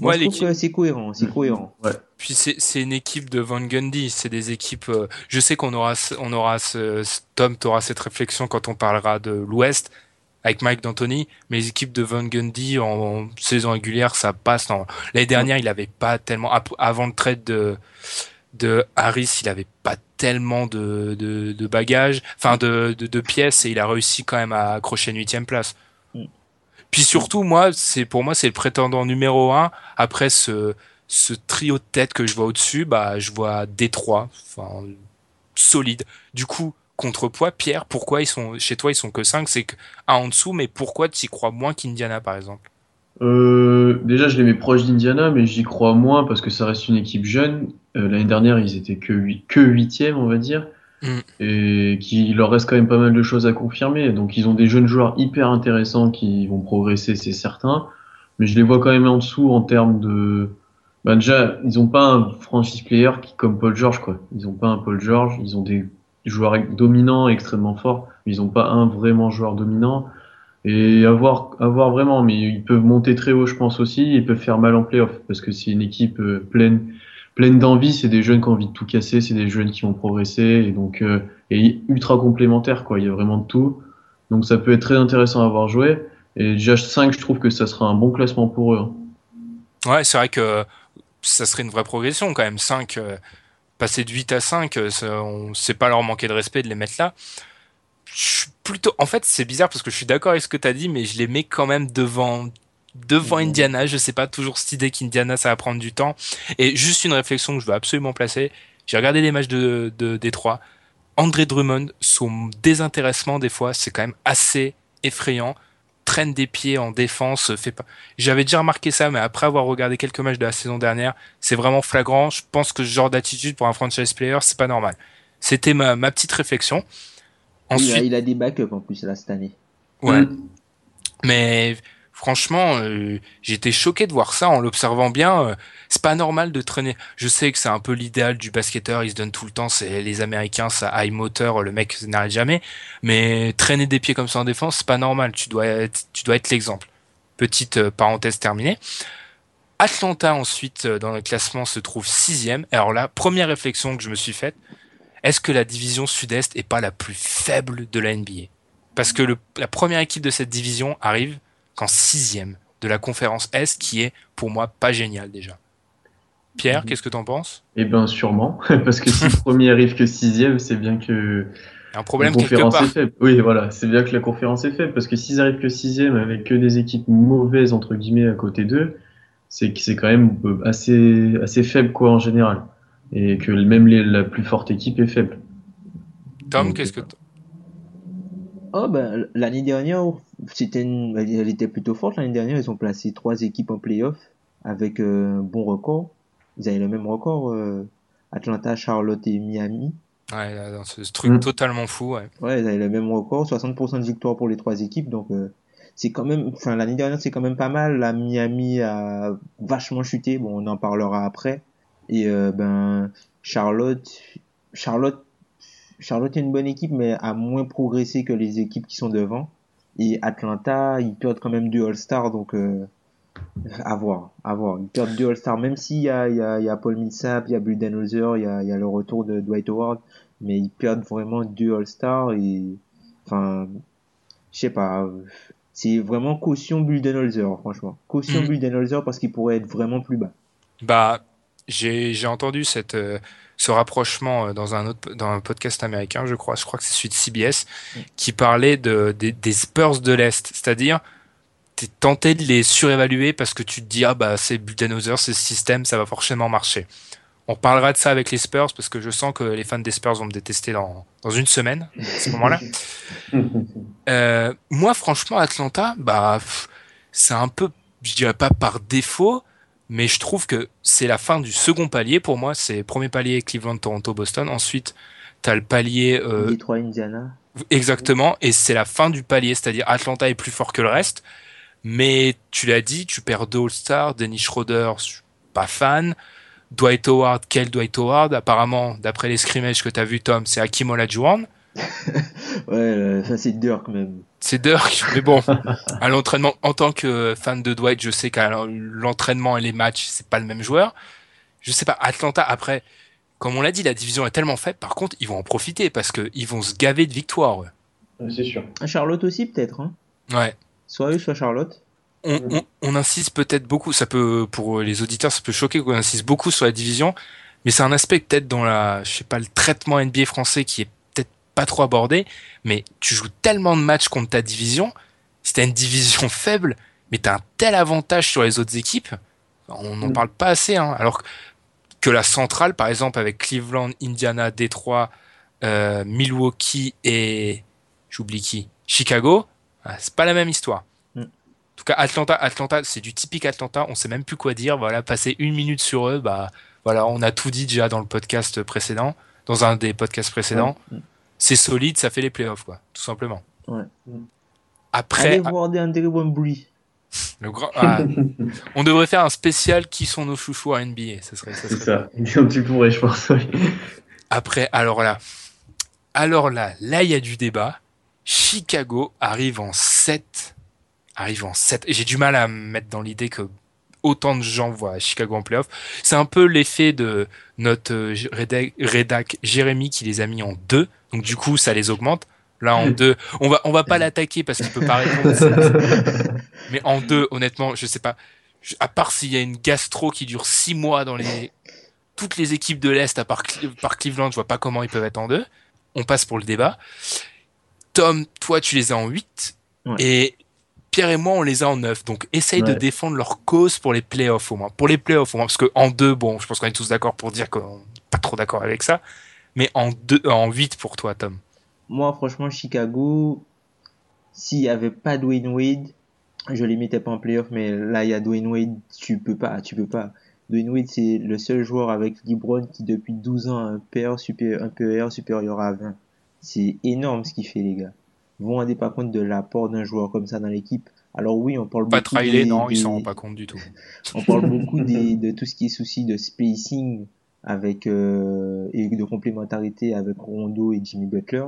Moi, Ouais, je trouve l'équipe- que c'est cohérent, c'est cohérent. Puis c'est c'est une équipe de Van Gundy, c'est des équipes. euh, je sais qu'on aura ce- on aura ce, Tom t'aura cette réflexion quand on parlera de l'Ouest avec Mike D'Antoni, mais les équipes de Van Gundy en, en saison régulière ça passe. L'année dernière il avait pas tellement avant le trade de de Harris, il avait pas tellement de de, de bagages, enfin de, de de pièces et il a réussi quand même à accrocher une huitième place. Mm. Puis surtout moi c'est pour moi c'est le prétendant numéro un après ce ce trio de tête que je vois au-dessus, bah, je vois Détroit, enfin, solide. Du coup, contrepoids, Pierre, pourquoi ils sont, chez toi, ils sont que 5, c'est un en dessous, mais pourquoi tu y crois moins qu'Indiana, par exemple? Euh, déjà, je les mets proches d'Indiana, mais j'y crois moins parce que ça reste une équipe jeune. Euh, l'année dernière, ils étaient que huit- que huitième, on va dire, Mm. et qu'il leur reste quand même pas mal de choses à confirmer. Donc, ils ont des jeunes joueurs hyper intéressants qui vont progresser, c'est certain. Mais je les vois quand même en dessous en termes de. Ben déjà, ils ont pas un franchise player qui comme Paul George, quoi. Ils ont pas un Paul George. Ils ont des joueurs dominants, extrêmement forts, mais ils ont pas un vraiment joueur dominant. Et avoir, avoir vraiment, mais ils peuvent monter très haut, je pense aussi. Ils peuvent faire mal en playoff parce que c'est une équipe euh, pleine, pleine d'envie. C'est des jeunes qui ont envie de tout casser. C'est des jeunes qui vont progresser et donc euh, et ultra complémentaires quoi. Il y a vraiment de tout. Donc ça peut être très intéressant à avoir joué. Et déjà 5, je trouve que ça sera un bon classement pour eux. hein. Ouais, c'est vrai que ça serait une vraie progression quand même. 5, euh, passer de 8 à 5, euh, ça- on c'est pas leur manquer de respect de les mettre là. Plutôt, en fait, c'est bizarre parce que je suis d'accord avec ce que tu as dit, mais je les mets quand même devant, devant Indiana. Je sais pas toujours cette idée qu'Indiana ça va prendre du temps. Et juste une réflexion que je veux absolument placer. J'ai regardé les matchs de, de Détroit. André Drummond, son désintéressement des fois, c'est quand même assez effrayant. Traîne des pieds en défense, fait pas. J'avais déjà remarqué ça, mais après avoir regardé quelques matchs de la saison dernière, c'est vraiment flagrant. Je pense que ce genre d'attitude pour un franchise player, c'est pas normal. C'était ma, ma petite réflexion. Il a, Ensuite, il a des backups en plus là cette année. ouais. Mais franchement, euh, j'étais choqué de voir ça en l'observant bien. euh, c'est pas normal de traîner. Je sais que c'est un peu l'idéal du basketteur, il se donne tout le temps. C'est les Américains, ça high moteur, le mec n'arrête jamais. Mais traîner des pieds comme ça en défense, c'est pas normal. Tu dois être, tu dois être l'exemple. Petite euh, parenthèse terminée. Atlanta ensuite euh, dans le classement se trouve sixième. Alors là, première réflexion que je me suis faite, est-ce que la division Sud-Est est pas la plus faible de la NBA Parce que le- la première équipe de cette division arrive qu'en sixième de la conférence Est, qui est pour moi pas génial déjà. Pierre, Mhm. qu'est-ce que t'en penses? Eh ben sûrement, [LAUGHS] parce que si le premier arrive que sixième, c'est bien que un problème la quelque conférence part. est faible. Oui, voilà, c'est bien que la conférence est faible, parce que s'ils arrivent que sixième avec que des équipes mauvaises entre guillemets à côté d'eux, c'est que c'est quand même euh, assez assez faible quoi en général, et que même les- la plus forte équipe est faible. Tom, qu'est-ce que t- Oh ben l'année dernière, c'était une- elle était plutôt forte l'année dernière. Ils ont placé trois équipes en playoff avec euh, un bon record. Ils avaient le même record euh, Atlanta, Charlotte et Miami. Ouais, dans ce, ce truc Mm. totalement fou. Ouais. Ouais, ils avaient le même record, 60% de victoire pour les trois équipes. Donc euh, c'est quand même, enfin l'année dernière c'est quand même pas mal. La Miami a vachement chuté. Bon, on en parlera après. Et euh, ben Charlotte, Charlotte, Charlotte est une bonne équipe, mais a moins progressé que les équipes qui sont devant. Et Atlanta, ils perdent quand même deux All-Stars, donc euh, à voir, à voir. Ils perdent deux All-Stars, même s'il y a, il y, a, il y a Paul Millsap, il y a Budenholzer, il y a, y a le retour de Dwight Howard, mais ils perdent vraiment deux All-Stars et, enfin, je sais pas, c'est vraiment caution Budenholzer, franchement. Caution Mhm. Budenholzer parce qu'il pourrait être vraiment plus bas. Bah, j'ai j'ai entendu cette, euh, ce rapprochement euh, dans un autre dans un podcast américain, je crois. Je crois que c'est celui de CBS qui parlait de, des, des Spurs de l'Est, c'est-à-dire t'es tenté de les surévaluer parce que tu te dis ah bah c'est Budenholzer, c'est ce système, ça va forcément marcher. On parlera de ça avec les Spurs parce que je sens que les fans des Spurs vont me détester dans, dans une semaine à ce moment-là. [LAUGHS] Euh, moi, franchement, Atlanta, bah, c'est un peu, je dirais pas par défaut, mais je trouve que c'est la fin du second palier pour moi. C'est premier palier Cleveland, Toronto, Boston. Ensuite, t'as le palier euh, Detroit, Indiana. exactement, et c'est la fin du palier, c'est-à-dire Atlanta est plus fort que le reste. Mais tu l'as dit, tu perds deux All-Stars, Dennis Schroeder, je suis pas fan. Dwight Howard, quel Dwight Howard? Apparemment, d'après les scrimmages que t'as vu, Tom, c'est Hakim Olajuwon. Ouais, euh, ça c'est Dirk même. C'est Dirk, [LAUGHS] mais bon, à l'entraînement, en tant que fan de Dwight, je sais qu'à l'entraînement et les matchs, c'est pas le même joueur. Je sais pas, Atlanta, après, comme on l'a dit, la division est tellement faible, par contre, ils vont en profiter parce que ils vont se gaver de victoires. ouais. C'est sûr. Charlotte aussi peut-être, hein. Ouais. Soit eux, soit Charlotte. On, on, on insiste peut-être beaucoup, ça peut, pour les auditeurs, ça peut choquer qu'on insiste beaucoup sur la division, mais c'est un aspect peut-être dans la, je sais pas, le traitement NBA français qui est pas trop abordé, mais tu joues tellement de matchs contre ta division, si t'as une division [LAUGHS] faible, mais t'as un tel avantage sur les autres équipes, on n'en Mm. parle pas assez, hein, alors que la centrale, par exemple, avec Cleveland, Indiana, Détroit, euh, Milwaukee et, j'oublie qui, Chicago, ah, c'est pas la même histoire. Mm. En tout cas, Atlanta, Atlanta, c'est du typique Atlanta. On sait même plus quoi dire. Voilà, passer une minute sur eux, bah, voilà, on a tout dit déjà dans le podcast précédent, dans un des podcasts précédents. Ouais. C'est solide, ça fait les playoffs, quoi, tout simplement. Ouais. Après, Allez voir des André Wembley. le grand, ah, [LAUGHS] on devrait faire un spécial qui sont nos chouchous à NBA. Ça serait, ça C'est serait ça. [LAUGHS] Tu pourrais, je pense. oui. Après, alors là, alors là, là, il y a du débat. Chicago arrive en 7 arrive en 7. Et j'ai du mal à me mettre dans l'idée que autant de gens voient Chicago en playoff. C'est un peu l'effet de notre euh, rédac, rédac Jérémy qui les a mis en 2. Donc du coup, ça les augmente. Là, en 2, on va, on va pas l'attaquer parce qu'il peut pas répondre. [LAUGHS] Mais en 2, honnêtement, je sais pas. À part s'il y a une gastro qui dure 6 mois dans les, toutes les équipes de l'Est, à part, Cle- par Cleveland, je vois pas comment ils peuvent être en 2. On passe pour le débat. Tom, toi, tu les as en 8. Ouais. Et Pierre et moi, on les a en 9. Donc, essaye de défendre leur cause pour les playoffs au moins. Pour les playoffs au moins. Parce que en 2, bon, je pense qu'on est tous d'accord pour dire qu'on n'est pas trop d'accord avec ça. Mais en, deux, en 8 pour toi, Tom. Moi, franchement, Chicago, s'il y avait pas Dwayne Wade, je les mettais pas en playoff, mais là, il y a Dwayne Wade, tu peux pas, tu peux pas. Dwayne Wade, c'est le seul joueur avec LeBron qui, depuis 12 ans, a un PR, supérieur, un PER supérieur à 20. C'est énorme ce qu'il fait, les gars. Vous vous rendez pas compte de l'apport d'un joueur comme ça dans l'équipe. Alors oui, on parle Pas beaucoup Riley, des- non, ils des- s'en rendent pas compte du tout. [LAUGHS] on parle beaucoup des, [LAUGHS] de tout ce qui est souci de spacing avec euh, et de complémentarité avec Rondo et Jimmy Butler,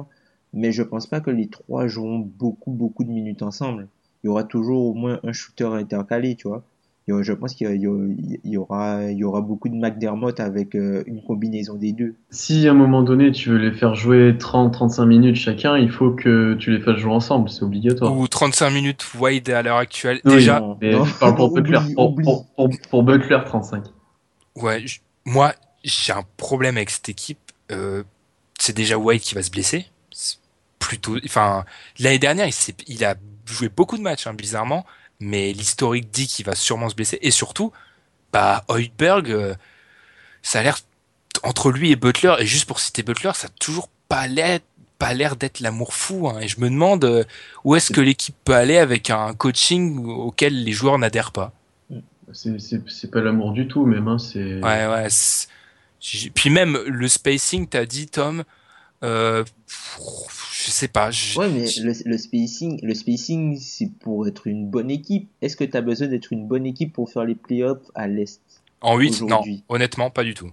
mais je pense pas que les trois joueront beaucoup beaucoup de minutes ensemble. Il y aura toujours au moins un shooter intercalé, tu vois. Je pense qu'il y, aura- il y beaucoup de McDermott avec euh, une combinaison des deux. Si à un moment donné tu veux les faire jouer 30-35 minutes chacun, il faut que tu les fasses jouer ensemble, c'est obligatoire. Ou 35 minutes Wade à l'heure actuelle. Oui, Déjà, Non, Mais non. je parle pour [LAUGHS] Butler. Oublie, Pour, oublie. pour, pour, pour Butler, 35. Ouais, je- moi, j'ai un problème avec cette équipe. Euh, c'est déjà White qui va se blesser. Plutôt, enfin, l'année dernière, il a joué beaucoup de matchs, hein, bizarrement, mais l'historique dit qu'il va sûrement se blesser. Et surtout, bah, euh, ça a l'air entre lui et Butler, et juste pour citer Butler, ça a toujours pas l'air, pas l'air d'être l'amour fou. hein. et je me demande euh, où est-ce que l'équipe peut aller avec un coaching auquel les joueurs n'adhèrent pas? C'est- pas l'amour du tout, même. Hein, c'est Ouais, ouais. Puis même le spacing, t'as dit, Tom, euh, je sais pas. je- Ouais, mais je- le, le spacing, le spacing, c'est pour être une bonne équipe. Est-ce que tu as besoin d'être une bonne équipe pour faire les playoffs à l'Est en 8, non. Honnêtement, pas du tout.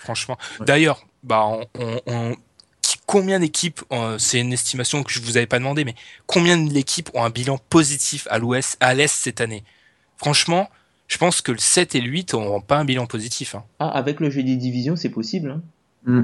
Franchement. Ouais. D'ailleurs, bah, on, on- on- qui- combien d'équipes, euh, c'est une estimation que je vous avais pas demandé, mais combien d'équipes ont un bilan positif à l'Ouest, à l'Est cette année? Franchement, je pense que le 7 et le 8 n'auront pas un bilan positif. hein. Ah, avec le jeu des divisions, c'est possible. Hein? Hmm.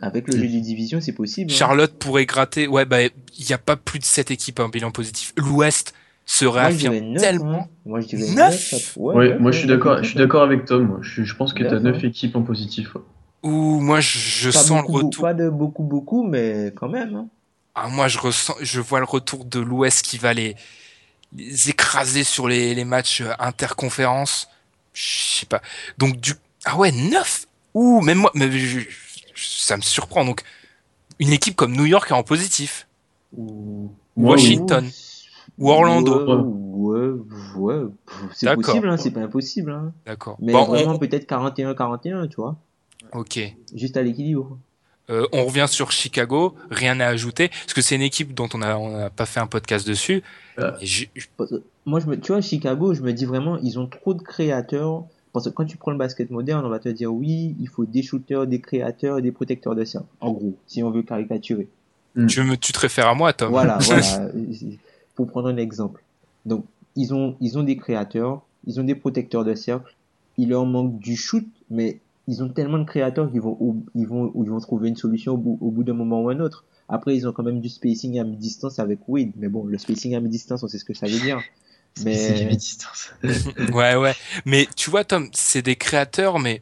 Avec le jeu des divisions, c'est possible. hein. Charlotte pourrait gratter. Ouais, bah, il n'y a pas plus de 7 équipes à un bilan positif. L'Ouest se réaffirme 9. tellement. Hein. Moi, je dirais Neuf 9. Ouais, Ouais, ouais, moi je suis d'accord. Je suis d'accord avec Tom. Je, je pense que t'as Neuf, 9 hein. équipes en positif. ouais. Ou moi, je, sens beaucoup, le retour. Pas de beaucoup, beaucoup, mais quand même. Hein. Ah, moi, je ressens, je vois le retour de l'Ouest qui va les, les écraser sur les, les matchs euh, interconférences. Je sais pas. Donc, du, ah ouais, 9! Ouh, même moi, mais je- ça me surprend. Donc, une équipe comme New York est en positif. Ou... Washington. Ou Orlando. Ouais, ouais, ouais. C'est possible, hein, c'est pas impossible. Hein. D'accord. Mais Bon, vraiment, on, peut-être 41-41, tu vois. ok. Juste à l'équilibre. Euh, on revient sur Chicago. Rien à ajouter. Parce que c'est une équipe dont on a, on a pas fait un podcast dessus. Euh. Je- Moi, je me, tu vois, Chicago, je me dis vraiment, ils ont trop de créateurs. Parce que quand tu prends le basket moderne, on va te dire oui, il faut des shooters, des créateurs et des protecteurs de cercle. En gros, si on veut caricaturer. tu me, tu te réfères à moi, Tom. Voilà, [LAUGHS] voilà. Pour prendre un exemple. Donc, ils ont, ils ont des créateurs, ils ont des protecteurs de cercle. Il leur manque du shoot, mais ils ont tellement de créateurs qu'ils vont, ils vont, ils vont trouver une solution au bout, au bout d'un moment ou un autre. Après, ils ont quand même du spacing à mi-distance avec Wade. Mais bon, le spacing à mi-distance, on sait ce que ça veut dire. Mais, distance. [LAUGHS] Ouais, ouais. Mais tu vois, Tom, c'est des créateurs, mais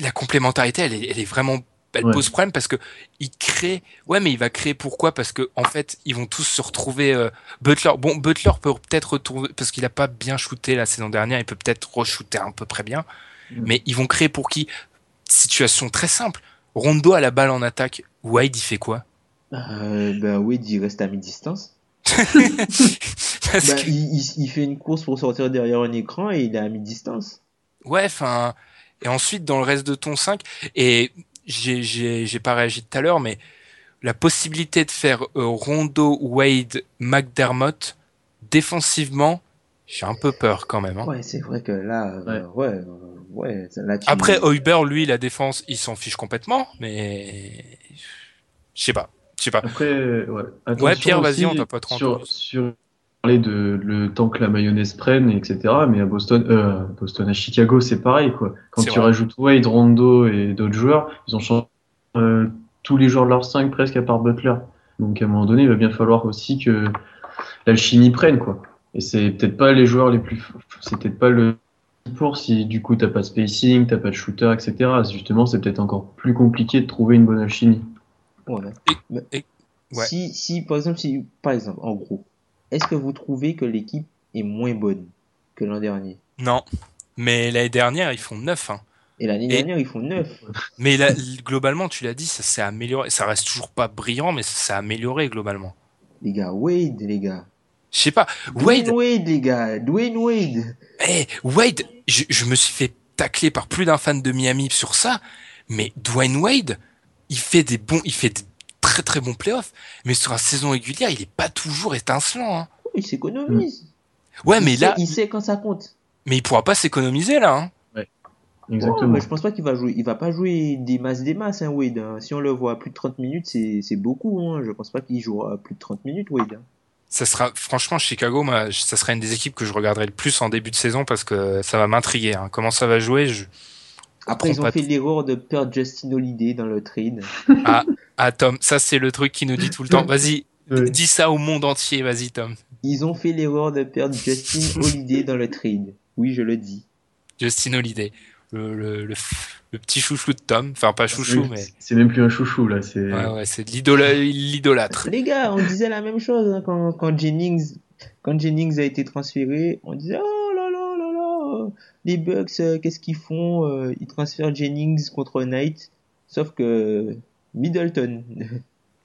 la complémentarité, elle est, elle est vraiment, elle Ouais. pose problème parce que il crée. Ouais, mais il va créer pourquoi? Parce que en fait, ils vont tous se retrouver. euh, Butler, bon, Butler peut peut-être retourner parce qu'il a pas bien shooté la saison dernière. Il peut peut-être re-shooter à peu près bien. Mm. Mais ils vont créer pour qui? Situation très simple. Rondo a la balle en attaque. Wade, il fait quoi? Euh, ben Wade, il reste à mi-distance. [LAUGHS] Parce que- il, il, il fait une course pour sortir derrière un écran et il est à mi-distance. Ouais, enfin. Et ensuite, dans le reste de ton 5, et j'ai, j'ai, j'ai pas réagi tout à l'heure, mais la possibilité de faire euh, Rondo, Wade, McDermott, défensivement, j'ai un peu peur quand même. hein. Ouais, c'est vrai que là, euh, ouais, euh, ouais, là, tu... Après, Hoiber, lui, la défense, il s'en fiche complètement, mais. Je sais pas. Je sais pas. Après, ouais. Attention Ouais, Pierre, vas-y, on t'a pas trop sur, sur parler de le temps que la mayonnaise prenne, etc. Mais à Boston, euh, à Boston, à Chicago, c'est pareil, quoi. Quand tu vrai. rajoutes Wade, Rondo et d'autres joueurs, ils ont changé euh, tous les joueurs de leur 5 presque à part Butler. Donc à un moment donné, il va bien falloir aussi que l'alchimie prenne, quoi. Et c'est peut-être pas les joueurs les plus, c'est peut-être pas le pour si du coup t'as pas de spacing, t'as pas de shooter, etc. Justement, c'est peut-être encore plus compliqué de trouver une bonne alchimie. Ouais. Et- Mais et- ouais. Si, si, par exemple, si, par exemple, en gros, est-ce que vous trouvez que l'équipe est moins bonne que l'an dernier? Non. Mais l'année dernière, ils font 9. Hein. Et l'année Et- dernière, ils font 9. Mais là, globalement, tu l'as dit, ça s'est amélioré. Ça reste toujours pas brillant, mais ça s'est amélioré globalement. Les gars, Wade, les gars. Je sais pas. Dwayne Wade, Wade, les gars. Dwayne Wade. hey, Wade, je, je me suis fait tacler par plus d'un fan de Miami sur ça, mais Dwayne Wade, il fait des bons, il fait des très très bons playoffs, mais sur la saison régulière, il est pas toujours étincelant. Hein. Il s'économise. Ouais, Il mais sait- là, il sait quand ça compte. mais il pourra pas s'économiser là. Hein. Ouais, Exactement. mais je pense pas qu'il va jouer. Il va pas jouer des masses des masses, hein, Wade. hein. Si on le voit à plus de 30 minutes, c'est c'est beaucoup. Hein. Je pense pas qu'il jouera à plus de 30 minutes, Wade. hein. Ça sera, franchement, Chicago, moi, ça sera une des équipes que je regarderai le plus en début de saison parce que ça va m'intriguer. Hein. Comment ça va jouer je... Après, ils ont fait l'erreur de perdre Justin Holiday dans le trade. Ah, Tom, ça c'est le truc qui nous dit tout le temps. Vas-y, dis ça au monde entier, vas-y, Tom. Ils ont fait l'erreur de perdre Justin Holiday dans le trade. Oui, je le dis. Justin Holiday, le, le, le, le petit chouchou de Tom. Enfin, pas chouchou, Oui, mais C'est même plus un chouchou là. C'est ouais, ouais, c'est l'idolâtre. Les gars, on disait la même chose hein, quand, quand Jennings quand Jennings a été transféré. On disait oh là là là là, les Bucks, euh, qu'est-ce qu'ils font Euh, Ils transfèrent Jennings contre Knight, sauf que Middleton. [LAUGHS]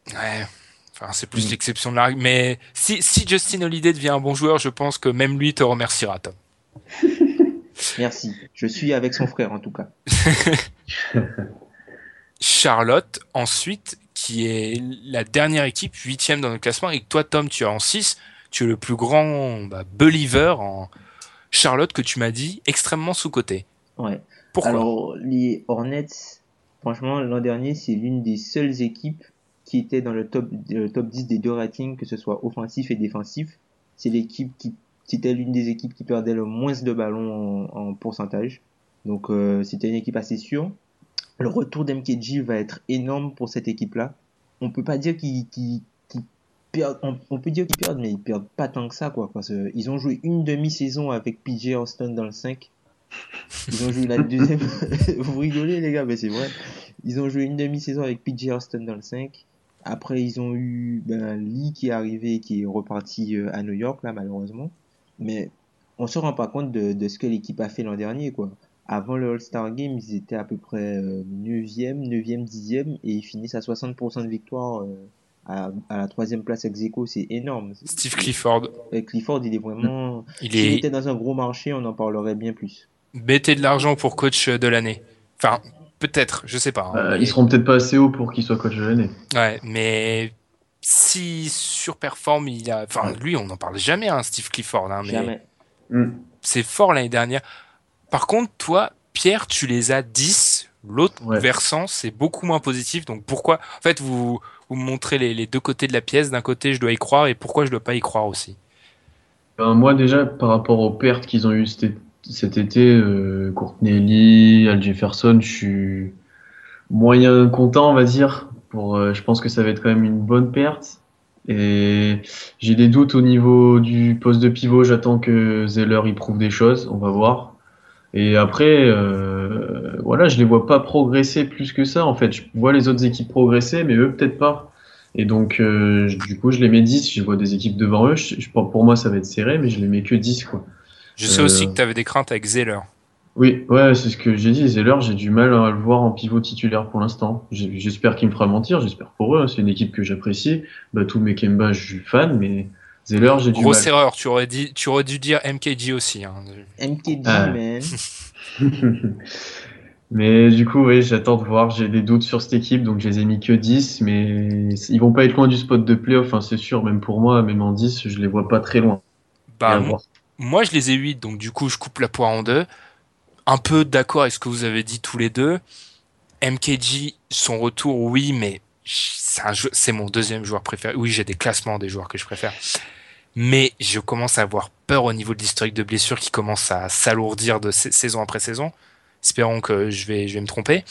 Ouais. Enfin, c'est plus l'exception de la règle. Mais si, si Justin Holiday devient un bon joueur, je pense que même lui te remerciera, Tom. [LAUGHS] Merci. Je suis avec son frère en tout cas. [LAUGHS] Charlotte, ensuite, qui est la dernière équipe, huitième dans le classement, et toi, Tom, tu as en 6, tu es le plus grand bah, believer en Charlotte que tu m'as dit, extrêmement sous-coté. Ouais. Pourquoi Alors, les Hornets, franchement, l'an dernier, c'est l'une des seules équipes qui était dans le top, le top 10 des deux ratings, que ce soit offensif et défensif. C'est l'équipe qui, c'était l'une des équipes qui perdait le moins de ballons en, en pourcentage. Donc, euh, c'était une équipe assez sûre. Le retour d'MKG va être énorme pour cette équipe-là. On peut pas dire qu'ils perdent, on, on peut dire qu'ils perdent, mais ils perdent pas tant que ça, quoi, parce que ils ont joué une demi-saison avec PJ Austin dans le 5. Ils ont joué la [LAUGHS] deuxième. [LAUGHS] Vous rigolez, les gars, mais c'est vrai. Ils ont joué une demi-saison avec PJ Austin dans le 5. Après, ils ont eu ben, Lee qui est arrivé et qui est reparti euh, à New York, là, malheureusement. Mais on se rend pas compte de, de ce que l'équipe a fait l'an dernier, quoi. Avant le All-Star Game, ils étaient à peu près euh, 9e, 9e, 10e, et ils finissent à 60% de victoire euh, à, à la troisième place ex. C'est énorme. Steve Clifford, Euh, Clifford, il est vraiment... il est était dans un gros marché, on en parlerait bien plus. mettez de l'argent pour coach de l'année. Enfin, peut-être, je sais pas. hein, Euh, mais- ils seront peut-être pas assez hauts pour qu'il soit coach de l'année. Ouais, mais si surperforme, il a. Enfin, lui, on n'en parle jamais, hein, Steve Clifford. Hein, mais Jamais. Mm. c'est fort l'année dernière. Par contre, toi, Pierre, tu les as 10. L'autre Ouais. versant, c'est beaucoup moins positif. Donc pourquoi En fait, vous, vous me montrez les, deux côtés de la pièce. D'un côté, je dois y croire, et pourquoi je dois pas y croire aussi Ben, moi déjà, par rapport aux pertes qu'ils ont eues cet été, euh, Courtney Lee, Al Jefferson, je suis moyen content, on va dire. Pour, euh, je pense que ça va être quand même une bonne perte. Et j'ai des doutes au niveau du poste de pivot. J'attends que Zeller y prouve des choses. On va voir. Et après, euh, voilà, je les vois pas progresser plus que ça. En fait, je vois les autres équipes progresser, mais eux peut-être pas. Et donc, euh, du coup, je les mets 10. Je vois des équipes devant eux. Je, je- pour moi, ça va être serré, mais je les mets que 10, quoi. Je sais Euh, aussi que tu avais des craintes avec Zeller. Oui, ouais, c'est ce que j'ai dit. Zeller, j'ai du mal à le voir en pivot titulaire pour l'instant. J'espère qu'il me fera mentir. J'espère pour eux. hein. C'est une équipe que j'apprécie. Batou Mekemba, je suis fan, mais Zeller, j'ai du Grosse mal. erreur. Tu aurais dit, tu aurais dû dire MKG aussi. Hein. MKG, Ah. man. [LAUGHS] Mais du coup, oui, j'attends de voir. J'ai des doutes sur cette équipe, donc je les ai mis que 10, mais ils vont pas être loin du spot de playoff, hein, c'est sûr, même pour moi, même en 10, je les vois pas très loin. Bah, moi, moi, je les ai 8, donc du coup, je coupe la poire en deux. Un peu d'accord avec ce que vous avez dit tous les deux. MKG, son retour, oui, mais c'est mon deuxième joueur préféré. Oui, j'ai des classements des joueurs que je préfère. Mais je commence à avoir peur au niveau de l'historique de blessures qui commence à s'alourdir de sa- saison après saison. Espérons que je vais, je vais me tromper.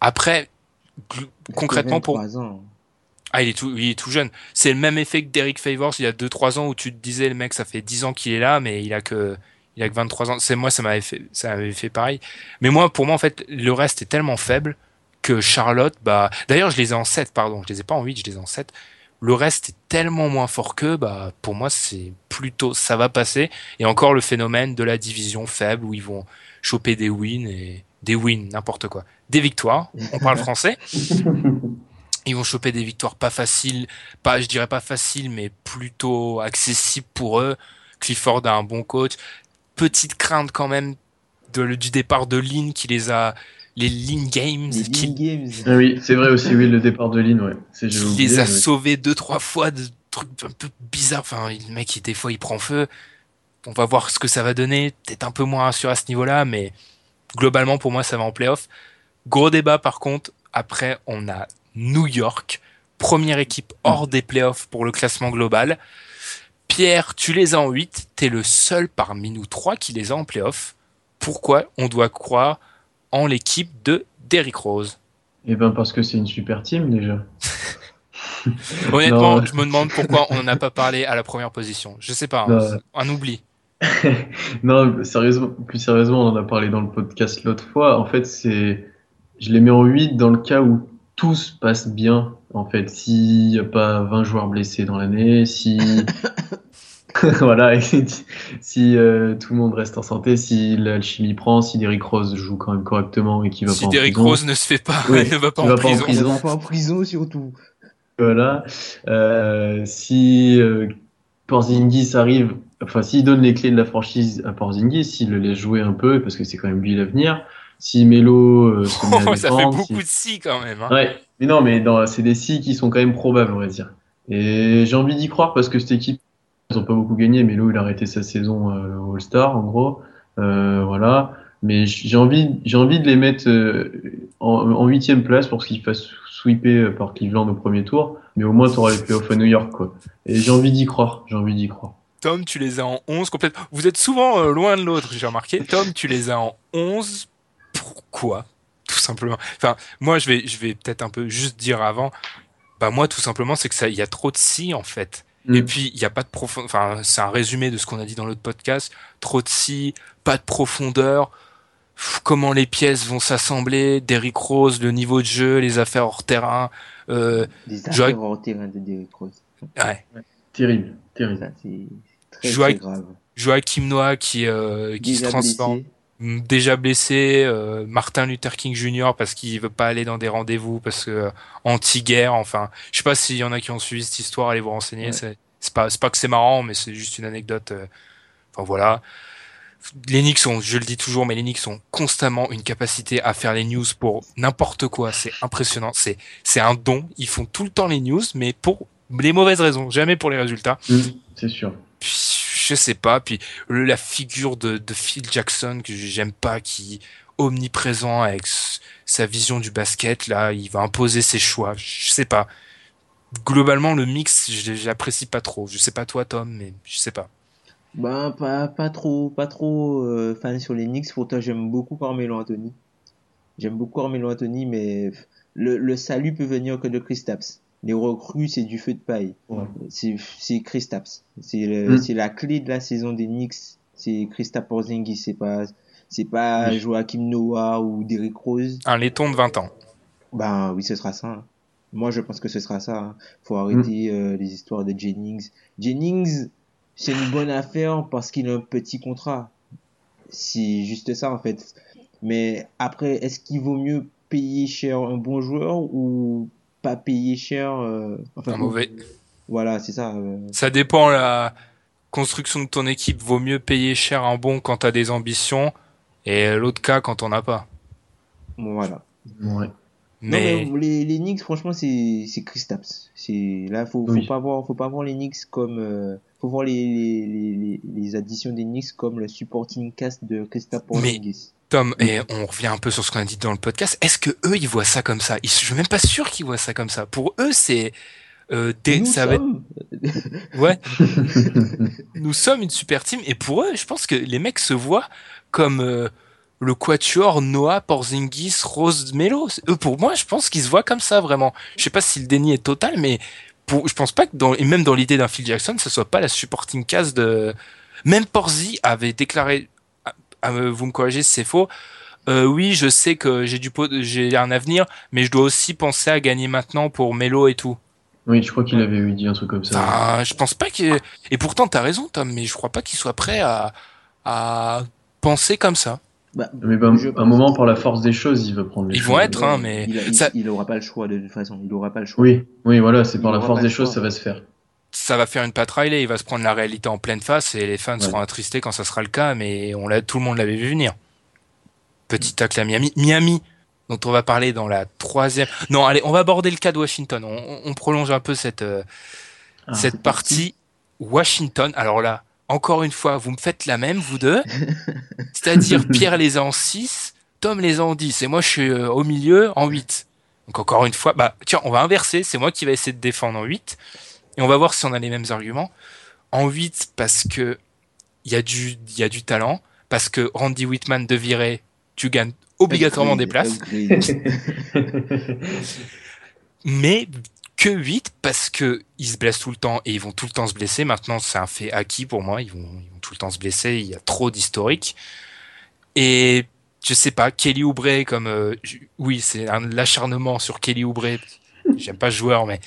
Après, concrètement, pour, 23 ans. ah, il est tout, il est tout jeune. C'est le même effet que Derek Favors il y a 2-3 ans où tu te disais, le mec, ça fait 10 ans qu'il est là, mais il a que, il a que 23 ans. C'est moi, ça m'avait fait, ça m'avait fait pareil. Mais moi, pour moi, en fait, le reste est tellement faible que Charlotte, bah, d'ailleurs, je les ai en 7, pardon. Je les ai pas en 8, je les ai en 7. Le reste est tellement moins fort que, bah, pour moi, c'est plutôt, ça va passer. Et encore le phénomène de la division faible où ils vont choper des wins et des wins, n'importe quoi. Des victoires. On parle [LAUGHS] français. Ils vont choper des victoires pas faciles, pas, je dirais pas faciles, mais plutôt accessibles pour eux. Clifford a un bon coach. Petite crainte quand même de, du départ de Lynn qui les a, les Lynn Games, Les qui Games. Ah oui, c'est vrai aussi, oui, le départ de Lynn, ouais. Qui oublié, les a mais- sauvés deux, trois fois de trucs un peu bizarres. Enfin, le mec, il- des fois, il prend feu. On va voir ce que ça va donner. Peut-être un peu moins rassuré à ce niveau-là, mais globalement, pour moi, ça va en playoff. Gros débat, par contre. Après, on a New York. Première équipe hors des playoffs pour le classement global. Pierre, tu les as en 8. T'es le seul parmi nous trois qui les a en playoff. Pourquoi on doit croire en l'équipe de Derrick Rose Eh ben, parce que c'est une super team, déjà. [LAUGHS] Honnêtement, Non. je me demande pourquoi on n'en a pas parlé à la première position. Je sais pas, hein, c'est un oubli. [LAUGHS] non, sérieusement, plus sérieusement, on en a parlé dans le podcast l'autre fois. En fait, c'est, je les mets en 8 dans le cas où tout se passe bien. En fait, s'il n'y a pas 20 joueurs blessés dans l'année, si, [LAUGHS] [LAUGHS] voilà, et [LAUGHS] si euh, tout le monde reste en santé, si l'alchimie prend, si Derrick Rose joue quand même correctement et qu'il va Si pas en Derrick prison. Rose ne se fait pas, Oui, [LAUGHS] ne va pas il en va pas en prison. Ils vont pas en prison surtout. Voilà. Euh, si euh, Porzingis arrive, enfin, s'il donne les clés de la franchise à Porzingis, s'il le laisse jouer un peu, parce que c'est quand même lui l'avenir. Si Melo euh, se met à Oh, ça fait beaucoup si- de si quand même. hein. Ouais, mais non, mais c'est des si qui sont quand même probables, on va dire. Et j'ai envie d'y croire parce que cette équipe, ils ont pas beaucoup gagné. Melo, il a arrêté sa saison euh, All-Star, en gros. Euh, voilà. Mais j'ai envie, j'ai envie de les mettre euh, en huitième place pour qu'ils fassent sweeper euh, par Cleveland au premier tour. Mais au moins, tu auras les playoffs à New York, quoi. Et j'ai envie d'y croire. J'ai envie d'y croire. Tom, tu les as en 11 complètement. Vous êtes souvent loin de l'autre, j'ai remarqué. Tom, tu les as en 11. Pourquoi? Tout simplement. Enfin, moi, je vais, je vais peut-être un peu juste dire avant. Bah, moi, tout simplement, c'est que ça, il y a trop de si, en fait. Mm. Et puis, il n'y a pas de profondeur. Enfin, c'est un résumé de ce qu'on a dit dans l'autre podcast. Trop de si, pas de profondeur. Pff, Comment les pièces vont s'assembler, Derrick Rose, le niveau de jeu, les affaires hors terrain. Euh, J'aurais- affaires hors terrain de Derrick Rose. ouais. Terrible, terrible. Ça, c'est très, vois- très grave. Joachim Noah qui, euh, qui se transforme. blessé. Déjà blessé, euh, Martin Luther King Jr. parce qu'il veut pas aller dans des rendez-vous parce que euh, anti-guerre, enfin, je sais pas s'il y en a qui ont suivi cette histoire, allez vous renseigner. Ouais. C'est c'est pas c'est pas que c'est marrant, mais c'est juste une anecdote. euh, Enfin voilà. Les Knicks ont, je le dis toujours, mais les Knicks ont constamment une capacité à faire les news pour n'importe quoi. C'est impressionnant. C'est c'est un don. Ils font tout le temps les news, mais pour les mauvaises raisons, jamais pour les résultats. Mm, c'est sûr. Puis, je sais pas. Puis la figure de, Phil Jackson que j'aime pas, qui omniprésent avec sa vision du basket. Là, il va imposer ses choix. Je sais pas. Globalement, le mix, j'apprécie pas trop. Je sais pas toi, Tom, mais je sais pas. Ben, pas, pas trop, pas trop euh, fan sur les Knicks. Pourtant, j'aime beaucoup Carmelo Anthony. J'aime beaucoup Carmelo Anthony, mais le, salut peut venir que de Kristaps. Les recrues, c'est du feu de paille. Ouais. C'est, c'est Kristaps. C'est le, Mm. c'est la clé de la saison des Knicks. C'est Kristaps Porzingis. C'est pas, c'est pas Oui. Joachim Noah ou Derrick Rose. Un laiton de 20 ans. Ben oui, ce sera ça. hein. Moi, je pense que ce sera ça. hein. Faut arrêter euh, les histoires de Jennings. Jennings, c'est une bonne affaire parce qu'il a un petit contrat. C'est juste ça, en fait. Mais après, est-ce qu'il vaut mieux payer cher un bon joueur ou pas payer cher euh, enfin, Un mauvais. Voilà, c'est ça. euh. Ça dépend la construction de ton équipe. Vaut mieux payer cher un bon quand t'as des ambitions et l'autre cas quand on n'a pas. Bon, voilà. Ouais. Mais, Non, mais les, les Knicks, franchement, c'est c'est Kristaps. C'est là, faut faut Oui. pas voir, faut pas voir les Knicks comme, euh, faut voir les, les, les, les, les additions des Knicks comme le supporting cast de Kristaps Porzingis. Tom, et on revient un peu sur ce qu'on a dit dans le podcast. Est-ce que eux, ils voient ça comme ça? Ils, Je suis même pas sûr qu'ils voient ça comme ça. Pour eux, c'est euh, des, Nous ça va être- sommes- ouais. [LAUGHS] Nous sommes une super team, et pour eux, je pense que les mecs se voient comme euh, le quatuor Noah, Porzingis, Rose, Melo. Eux, pour moi, je pense qu'ils se voient comme ça vraiment. Je sais pas si le déni est total, mais pour, je pense pas que dans, et même dans l'idée d'un Phil Jackson, ce soit pas la supporting cast de. Même Porzi avait déclaré, vous me corrigez si c'est faux. euh, oui, je sais que j'ai du pot- j'ai un avenir, mais je dois aussi penser à gagner maintenant pour Melo et tout. Oui, je crois qu'il avait eu dit un truc comme ça. Ah, je pense pas que. Et pourtant, t'as raison, Tom, mais je crois pas qu'il soit prêt à, à penser comme ça. Bah, Mais ben, je un moment, par la force des choses, il va prendre les Ils choses. vont être, hein, mais il, a- il- ça- il aura pas le choix de toute façon. Il aura pas le choix. Oui, oui, voilà, c'est par la force des choses, choix. ça va se faire. Ça va faire une Pat Riley, il va se prendre la réalité en pleine face et les fans Ouais. seront attristés quand ça sera le cas, mais on l'a, tout le monde l'avait vu venir. Petit tacle à Miami. Miami, dont on va parler dans la troisième. Non, allez, on va aborder le cas de Washington. On, on- on prolonge un peu cette, euh, Ah, cette partie. Washington, alors là, encore une fois, vous me faites la même, vous deux. [LAUGHS] C'est-à-dire, Pierre les a en 6, Tom les a en 10, et moi je suis euh, au milieu en 8. Donc encore une fois, bah tiens, on va inverser, c'est moi qui vais essayer de défendre en 8, et on va voir si on a les mêmes arguments. En 8, parce que il y, a du- y a du talent, parce que Randy Whitman de virer, tu gagnes obligatoirement des places, [LAUGHS] mais que 8 parce que ils se blessent tout le temps et ils vont tout le temps se blesser. Maintenant, c'est un fait acquis pour moi. Ils vont, ils vont tout le temps se blesser. Il y a trop d'historique. Et je sais pas, Kelly Oubre comme euh, oui, c'est un l'acharnement sur Kelly Oubre. J'aime pas ce joueur, mais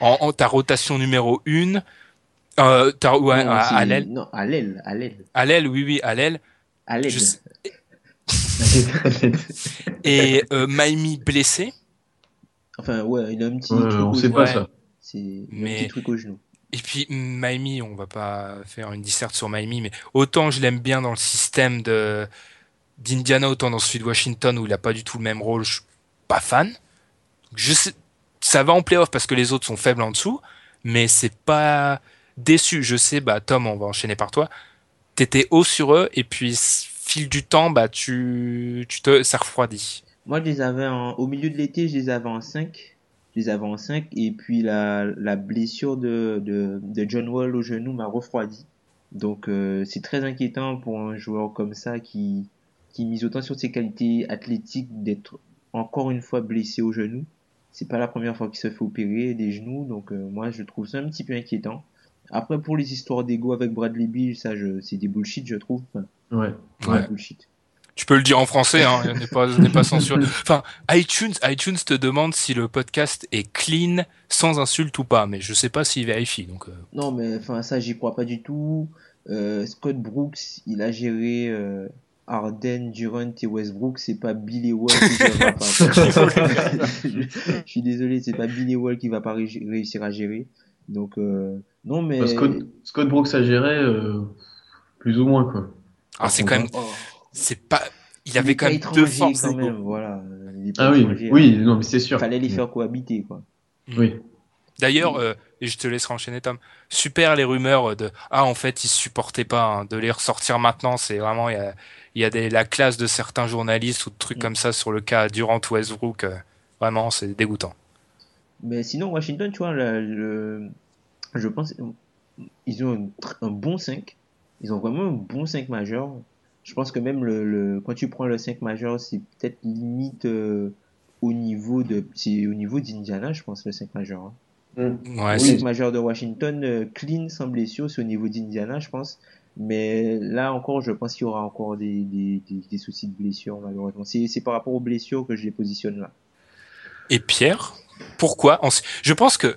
en, en ta rotation numéro 1 euh, ouais, Non, à, l'aile, Non, à l'aile, à l'aile, à l'aile, oui, oui, à l'aile. à l'aile. Je [LAUGHS] Et euh, Miami blessé. Enfin, ouais, il a un petit Ouais, truc on au sait genou. pas Ouais. ça. C'est Mais- un petit truc au genou. Et puis Miami, on va pas faire une disserte sur Miami, mais autant je l'aime bien dans le système de d'Indiana, autant dans celui de Washington où il a pas du tout le même rôle, je suis pas fan. Je sais, ça va en playoff parce que les autres sont faibles en dessous, mais c'est pas déçu. Je sais, bah Tom, on va enchaîner par toi. T'étais haut sur eux et puis fil du temps, bah tu, tu te, ça refroidit. Moi, je les au milieu de l'été, je les avais en 5. Je les avais en 5. Et puis, la, la blessure de, de, de John Wall au genou m'a refroidi. Donc, euh, c'est très inquiétant pour un joueur comme ça qui, qui mise autant sur ses qualités athlétiques d'être encore une fois blessé au genou. C'est pas la première fois qu'il se fait opérer des genoux. Donc, euh, moi, je trouve ça un petit peu inquiétant. Après, pour les histoires d'ego avec Bradley Beal, ça, je, c'est des bullshit, je trouve. Enfin, Ouais. Ouais. bullshit. Tu peux le dire en français, hein, on n'est pas, on n'est pas censuré. [LAUGHS] Enfin, iTunes, iTunes te demande si le podcast est clean, sans insulte ou pas, mais je sais pas s'il vérifie. Donc, euh, Non, mais enfin, ça, j'y crois pas du tout. Euh, Scott Brooks, il a géré euh, Harden, Durant et Westbrook. C'est pas Billy Wall qui gérera pas. [LAUGHS] je, je suis désolé, c'est pas Billy Wall qui va pas ré- réussir à gérer. Donc, euh, non, mais. Bah, Scott, Scott Brooks a géré, euh, plus ou moins, quoi. ah, c'est quand même, Oh, c'est pas, il avait quand même deux forces quand même, voilà. Ah oui, oui, hein. non, mais c'est sûr. Fallait les faire cohabiter, quoi. Oui. D'ailleurs, euh, et je te laisserai enchaîner, Tom. Super les rumeurs de ah en fait ils supportaient pas, hein, de les ressortir maintenant, c'est vraiment il y a, y a des, la classe de certains journalistes ou de trucs Mm. comme ça sur le cas Durant Westbrook. euh, vraiment, c'est dégoûtant. Mais sinon, Washington, tu vois, le, le- je pense, ils ont un, bon 5. Ils ont vraiment un bon 5 majeur. Je pense que même le, le quand tu prends le 5 majeur, c'est peut-être limite euh, au niveau de, c'est au niveau d'Indiana, je pense, le 5 majeur. hein. Ouais, 5 majeur de Washington, euh, clean, sans blessure, c'est au niveau d'Indiana, je pense. Mais là encore, je pense qu'il y aura encore des, des, des, des soucis de blessure, malheureusement. C'est par rapport aux blessures que je les positionne là. Et Pierre, pourquoi? Je pense que,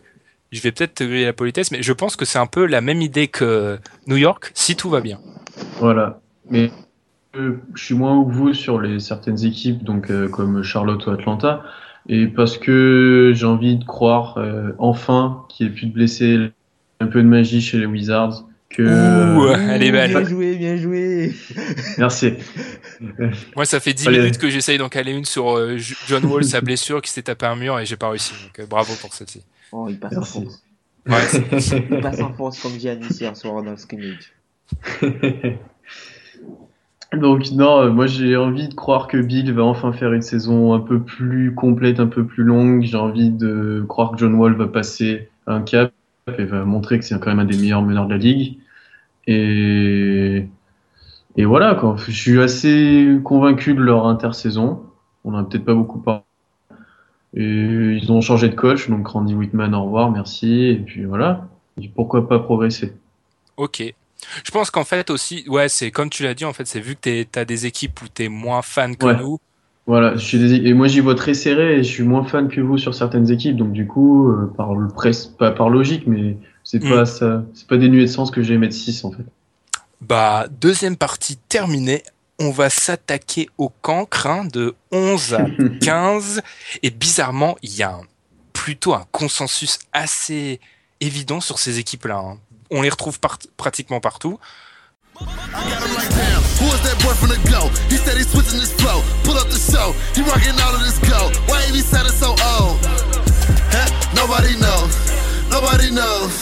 je vais peut-être te griller la politesse, mais je pense que c'est un peu la même idée que New York, si tout va bien. Voilà. Mais euh, je suis moins haut que vous sur les certaines équipes, donc euh, comme Charlotte ou Atlanta, et parce que j'ai envie de croire euh, enfin qu'il n'y ait plus de blessés, un peu de magie chez les Wizards. Que Ouh, elle est belle. Bien joué, bien joué. [LAUGHS] merci. Moi, ça fait 10 Allez. minutes que j'essaye d'en caler une sur euh, John Wall, sa blessure, qui s'est tapé un mur et j'ai pas réussi. Donc, euh, bravo pour celle-ci. Oh, il passe en force. Ouais, [LAUGHS] Il passe en force comme Giannis hier soir dans le scrimmage. [LAUGHS] Donc non, euh, moi j'ai envie de croire que Bill va enfin faire une saison un peu plus complète, un peu plus longue. J'ai envie de croire que John Wall va passer un cap et va montrer que c'est quand même un des meilleurs meneurs de la ligue. Et, voilà, quoi. je suis assez convaincu de leur intersaison. On n'en a peut-être pas beaucoup parlé. Et ils ont changé de coach, donc Randy Whitman, au revoir, merci. Et puis voilà, et pourquoi pas progresser. Ok. Je pense qu'en fait aussi, ouais, c'est comme tu l'as dit, en fait, c'est vu que tu as des équipes où tu es moins fan que Ouais. nous. Voilà, je suis des- et moi j'y vois très serré et je suis moins fan que vous sur certaines équipes, donc du coup, euh, par le presse, pas par logique, mais c'est Mm. pas ça, c'est pas dénué de sens que j'ai mettre 6 en fait. Bah, deuxième partie terminée. On va s'attaquer au cancre hein, de 11 à [LAUGHS] 15. Et bizarrement, il y a un- plutôt un consensus assez évident sur ces équipes-là. hein. On les retrouve part- pratiquement partout. I got him like damn. Who is that boy from the go? He said he's switching his flow. Pull up the show. He rocking all of this go. Why ain't he sounding so old? Huh? Nobody knows. Nobody knows.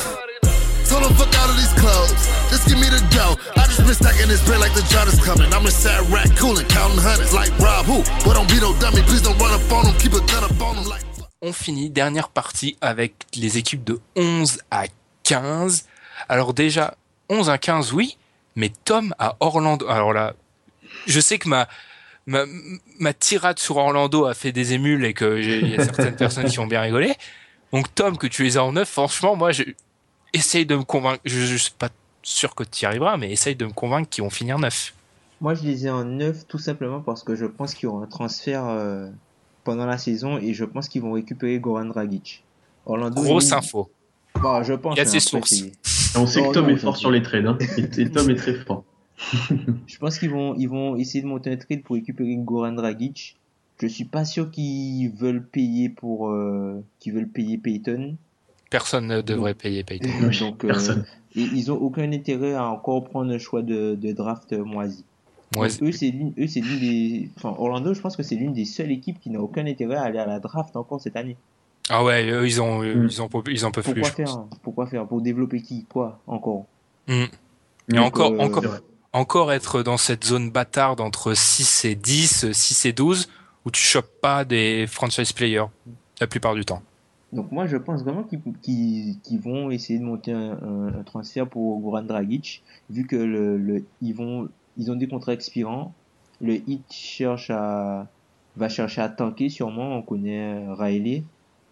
Told him fuck out of these clothes. Just give me the dough. I just been stacking this bread like the drought is coming. I'm a sad rat cooling, counting hundreds like Rob who? But don't be no dummy. Please don't run up on him. Keep a gun up on him like. On finit dernière partie avec les équipes de 11 à 15. Alors déjà, 11 à 15, oui, mais Tom à Orlando. Alors là, je sais que ma, ma, ma tirade sur Orlando a fait des émules et que j'ai- il y a certaines [LAUGHS] personnes qui ont bien rigolé. Donc Tom, que tu les as en 9, franchement, moi, je, essaye de me convaincre. Je, je suis pas sûr que tu y arriveras, mais essaye de me convaincre qu'ils vont finir 9. Moi, je les ai en 9 tout simplement parce que je pense qu'il y aura un transfert euh, pendant la saison et je pense qu'ils vont récupérer Goran Dragic. Orlando. Grosse info. Bon, je pense. Il y a hein, ses sources. [LAUGHS] on sait que Tom non, est fort sur les trades, hein. et, et Tom est très fort. [LAUGHS] Je pense qu'ils vont, ils vont essayer de monter un trade pour récupérer Goran Dragic. Je suis pas sûr qu'ils veulent payer pour, euh, qu'ils veulent payer Payton. Personne ne devrait payer Payton. [LAUGHS] Donc, [LAUGHS] euh, personne. et ils ont aucun intérêt à encore prendre un choix de, de draft moisi. Donc, eux, c'est l'une, eux, c'est l'une des, enfin, Orlando, je pense que c'est l'une des seules équipes qui n'a aucun intérêt à aller à la draft encore cette année. Ah ouais, eux, ils ont, Mm. ils ont, ils en peuvent plus. Pourquoi pense. faire? Pourquoi faire? Pour développer qui? Quoi? Encore? Mm. Et Donc, encore, euh, encore, encore être dans cette zone bâtarde entre 6 et 10, 6 et 12, où tu chopes pas des franchise players la plupart du temps. Donc moi je pense vraiment qu'ils vont essayer de monter un, un- un transfert pour Goran Dragic, vu que le, le- ils vont ils ont des contrats expirants. Le Heat cherche à va chercher à tanker sûrement, on connaît Riley.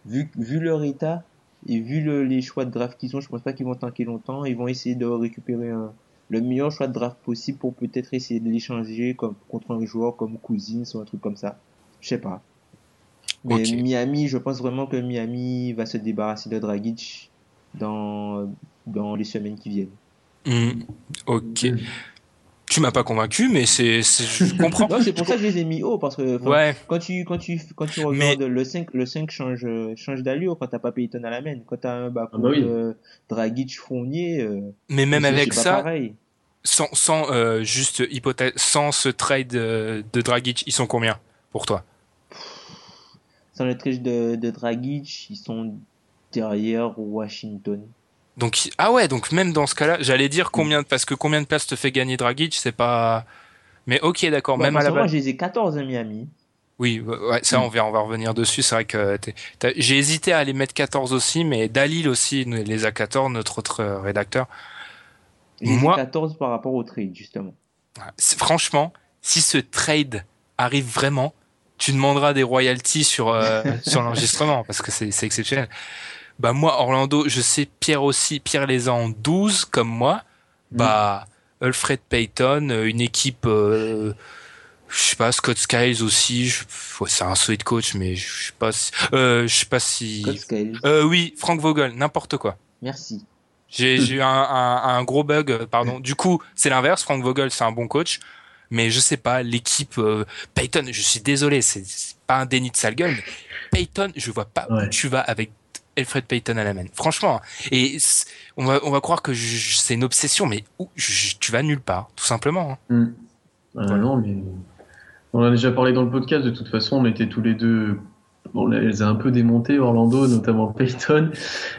Vu, vu leur état et vu le- les choix de draft qu'ils ont, je pense pas qu'ils vont tanker longtemps. Ils vont essayer de récupérer un- le meilleur choix de draft possible pour peut-être essayer de l'échanger comme contre un joueur comme Cousins ou un truc comme ça. Je sais pas. Mais. Miami, je pense vraiment que Miami va se débarrasser de Dragic dans, dans les semaines qui viennent. Mm. Ok. Tu m'as pas convaincu, mais c'est, c'est- je comprends. Non, c'est pour ça que je les ai mis haut, parce que Ouais. quand tu, quand tu, quand tu Mais- regardes le 5, le 5 change, change d'allure quand t'as pas Payton à la main. Quand t'as un backcourt Ah bah oui. euh, Dragic Fournier, euh, Mais même avec ça, pareil. sans, sans euh, juste hypothèse, sans ce trade euh, de Dragic, ils sont combien pour toi? Sans le trade de, de Dragic, ils sont derrière Washington. Donc ah ouais, donc même dans ce cas-là, j'allais dire combien parce que combien de places te fait gagner Dragic, c'est pas. Mais ok, d'accord. Même à la moi, base. je les ai 14 à Miami. Oui, ouais, ça on va, on va revenir dessus. C'est vrai que j'ai hésité à les mettre 14 aussi, mais Dalil aussi les a 14, notre autre euh, rédacteur. Les Moi- 14 par rapport au trade, justement. Franchement, si ce trade arrive vraiment, tu demanderas des royalties sur euh, [LAUGHS] sur l'enregistrement parce que c'est exceptionnel. Bah moi Orlando, je sais Pierre aussi, Pierre les a en 12 comme moi. Bah Alfred Payton, euh, une équipe euh, je sais pas Scott Skiles aussi, ouais, c'est un solide coach mais je sais pas si, euh, je sais pas si Scott Skiles. euh, oui, Frank Vogel, n'importe quoi. Merci. J'ai eu un, un, un gros bug, pardon. Du coup, c'est l'inverse. Frank Vogel, c'est un bon coach. Mais je sais pas, l'équipe Payton, je suis désolé, c'est pas un déni de sale gueule. mais Payton, je vois pas où tu vas avec Alfred Payton à la main. Franchement, hein. et on va, on va croire que c'est une obsession, mais où, tu vas nulle part, tout simplement. hein. Mm. Ah non, mais on a déjà parlé dans le podcast. De toute façon, on était tous les deux. On les a un peu démontés, Orlando, notamment Peyton.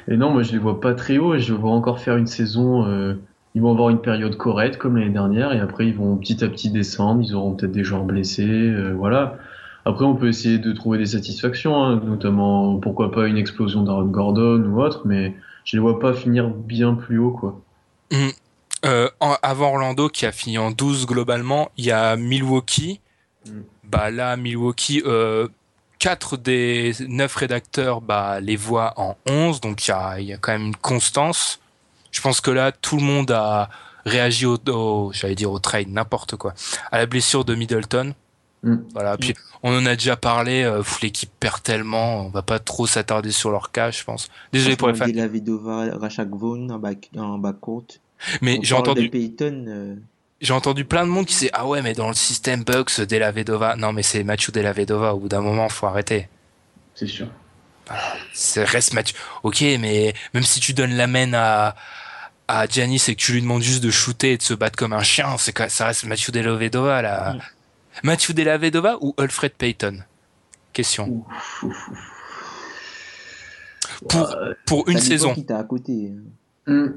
Et non, moi, je les vois pas très haut. Et je vois encore faire une saison euh, ils vont avoir une période correcte comme l'année dernière et après ils vont petit à petit descendre. Ils auront peut-être des joueurs blessés, euh, voilà. Après, on peut essayer de trouver des satisfactions, hein, notamment pourquoi pas une explosion d'Aaron Gordon ou autre, mais je les vois pas finir bien plus haut, quoi. Euh, en- avant Orlando qui a fini en 12 globalement, il y a Milwaukee. Mm. Bah là, Milwaukee, euh, 4 des 9 rédacteurs bah, les voient en 11, donc il y a, il y a quand même une constance. Je pense que là, tout le monde a réagi au, au- j'allais dire au trade, n'importe quoi, à la blessure de Middleton. Mm. Voilà, puis on en a déjà parlé, euh, l'équipe perd tellement, on va pas trop s'attarder sur leur cas, je pense. Désolé pour les fans, La en back, en backcourt. mais j'ai entendu... Payton, euh, J'ai entendu plein de monde qui sait ah ouais mais dans le système Bucks Della Vedova non mais c'est Mathieu Della Vedova au bout d'un moment faut arrêter C'est sûr. c'est reste Mathieu ok mais même si tu donnes la main à à Giannis et que tu lui demandes juste de shooter et de se battre comme un chien c'est ça reste Mathieu Della Vedova là Mm. Mathieu Della Vedova ou Alfred Payton? Question Ouf, ouf, ouf. pour Ouais. pour une saison qui t'a à côté. Non,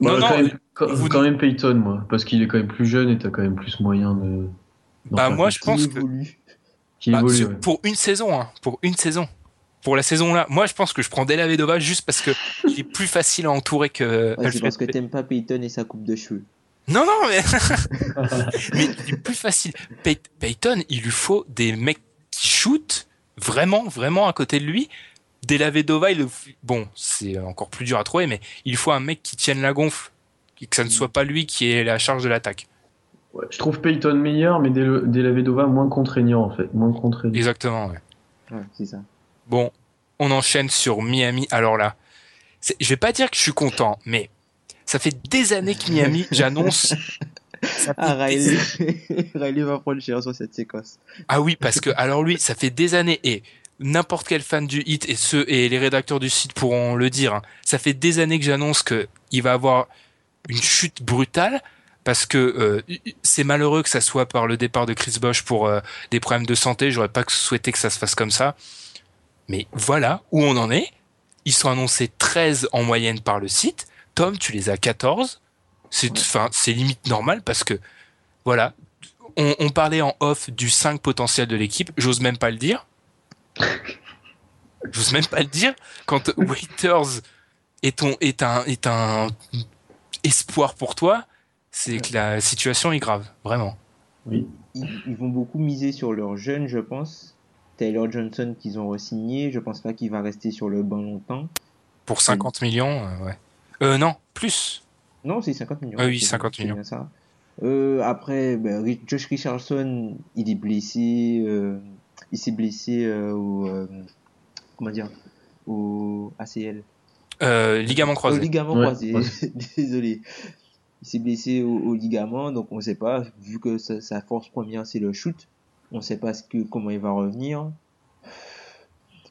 Bah, non, quand, même, quand, vous- quand même Payton, moi, parce qu'il est quand même plus jeune et t'as quand même plus moyen de. bah faire moi je pense Qui que évolue. Qu'il Bah, évolue, sur- ouais. pour une saison, hein, pour une saison. Pour la saison là, moi je pense que je prends Della Vedova juste parce que [LAUGHS] il est plus facile à entourer que Ouais, c'est Alfred parce que t'aimes pas Payton et sa coupe de cheveux. Non non mais [LAUGHS] mais il est plus facile. Pay- Payton, il lui faut des mecs qui shootent vraiment vraiment à côté de lui. Della Vedova, il bon, c'est encore plus dur à trouver, mais il faut un mec qui tienne la gonfle, et que ça ne soit pas lui qui ait la charge de l'attaque. Ouais, je trouve Payton meilleur, mais Del- Della Vedova moins contraignant, en fait. Moins contraignant. Exactement. ouais. Ouais, c'est ça. Bon, on enchaîne sur Miami. Alors là, c'est- je vais pas dire que je suis content, mais ça fait des années que Miami, [LAUGHS] j'annonce. Ah, des- Riley, [LAUGHS] Riley va prendre cher sur cette séquence. Ah oui, parce que alors lui, ça fait des années et n'importe quel fan du hit et ceux et les rédacteurs du site pourront le dire. hein, ça fait des années que j'annonce que il va avoir une chute brutale parce que euh, c'est malheureux que ça soit par le départ de Chris Bosch pour euh, des problèmes de santé. J'aurais pas souhaité que ça se fasse comme ça. Mais voilà où on en est. Ils sont annoncés 13 en moyenne par le site. Tom, tu les as 14. C'est enfin, c'est limite normal parce que voilà, on, on parlait en off du 5 potentiel de l'équipe, j'ose même pas le dire. [LAUGHS] J'ose même pas le dire. Quand Waiters est, ton, est, un, est un espoir pour toi, c'est que la situation est grave, vraiment. Oui. Ils, ils vont beaucoup miser sur leurs jeunes, je pense. Taylor Johnson qu'ils ont re-signé, je pense pas qu'il va rester sur le banc longtemps. Pour 50 millions, euh, ouais. Euh, non, plus. Non, c'est 50 millions. Ah oui, C'est- 50 c'est millions. ça. Euh, après, ben, Ri- Josh Richardson, il est blessé. euh, il s'est blessé euh, au. euh, comment dire Au ACL. Euh, ligament Au croisé. ligament Ouais, croisé. ouais. [LAUGHS] Désolé. Il s'est blessé au, au ligament, donc on sait pas. Vu que sa, sa force première c'est le shoot, on sait pas ce que comment il va revenir.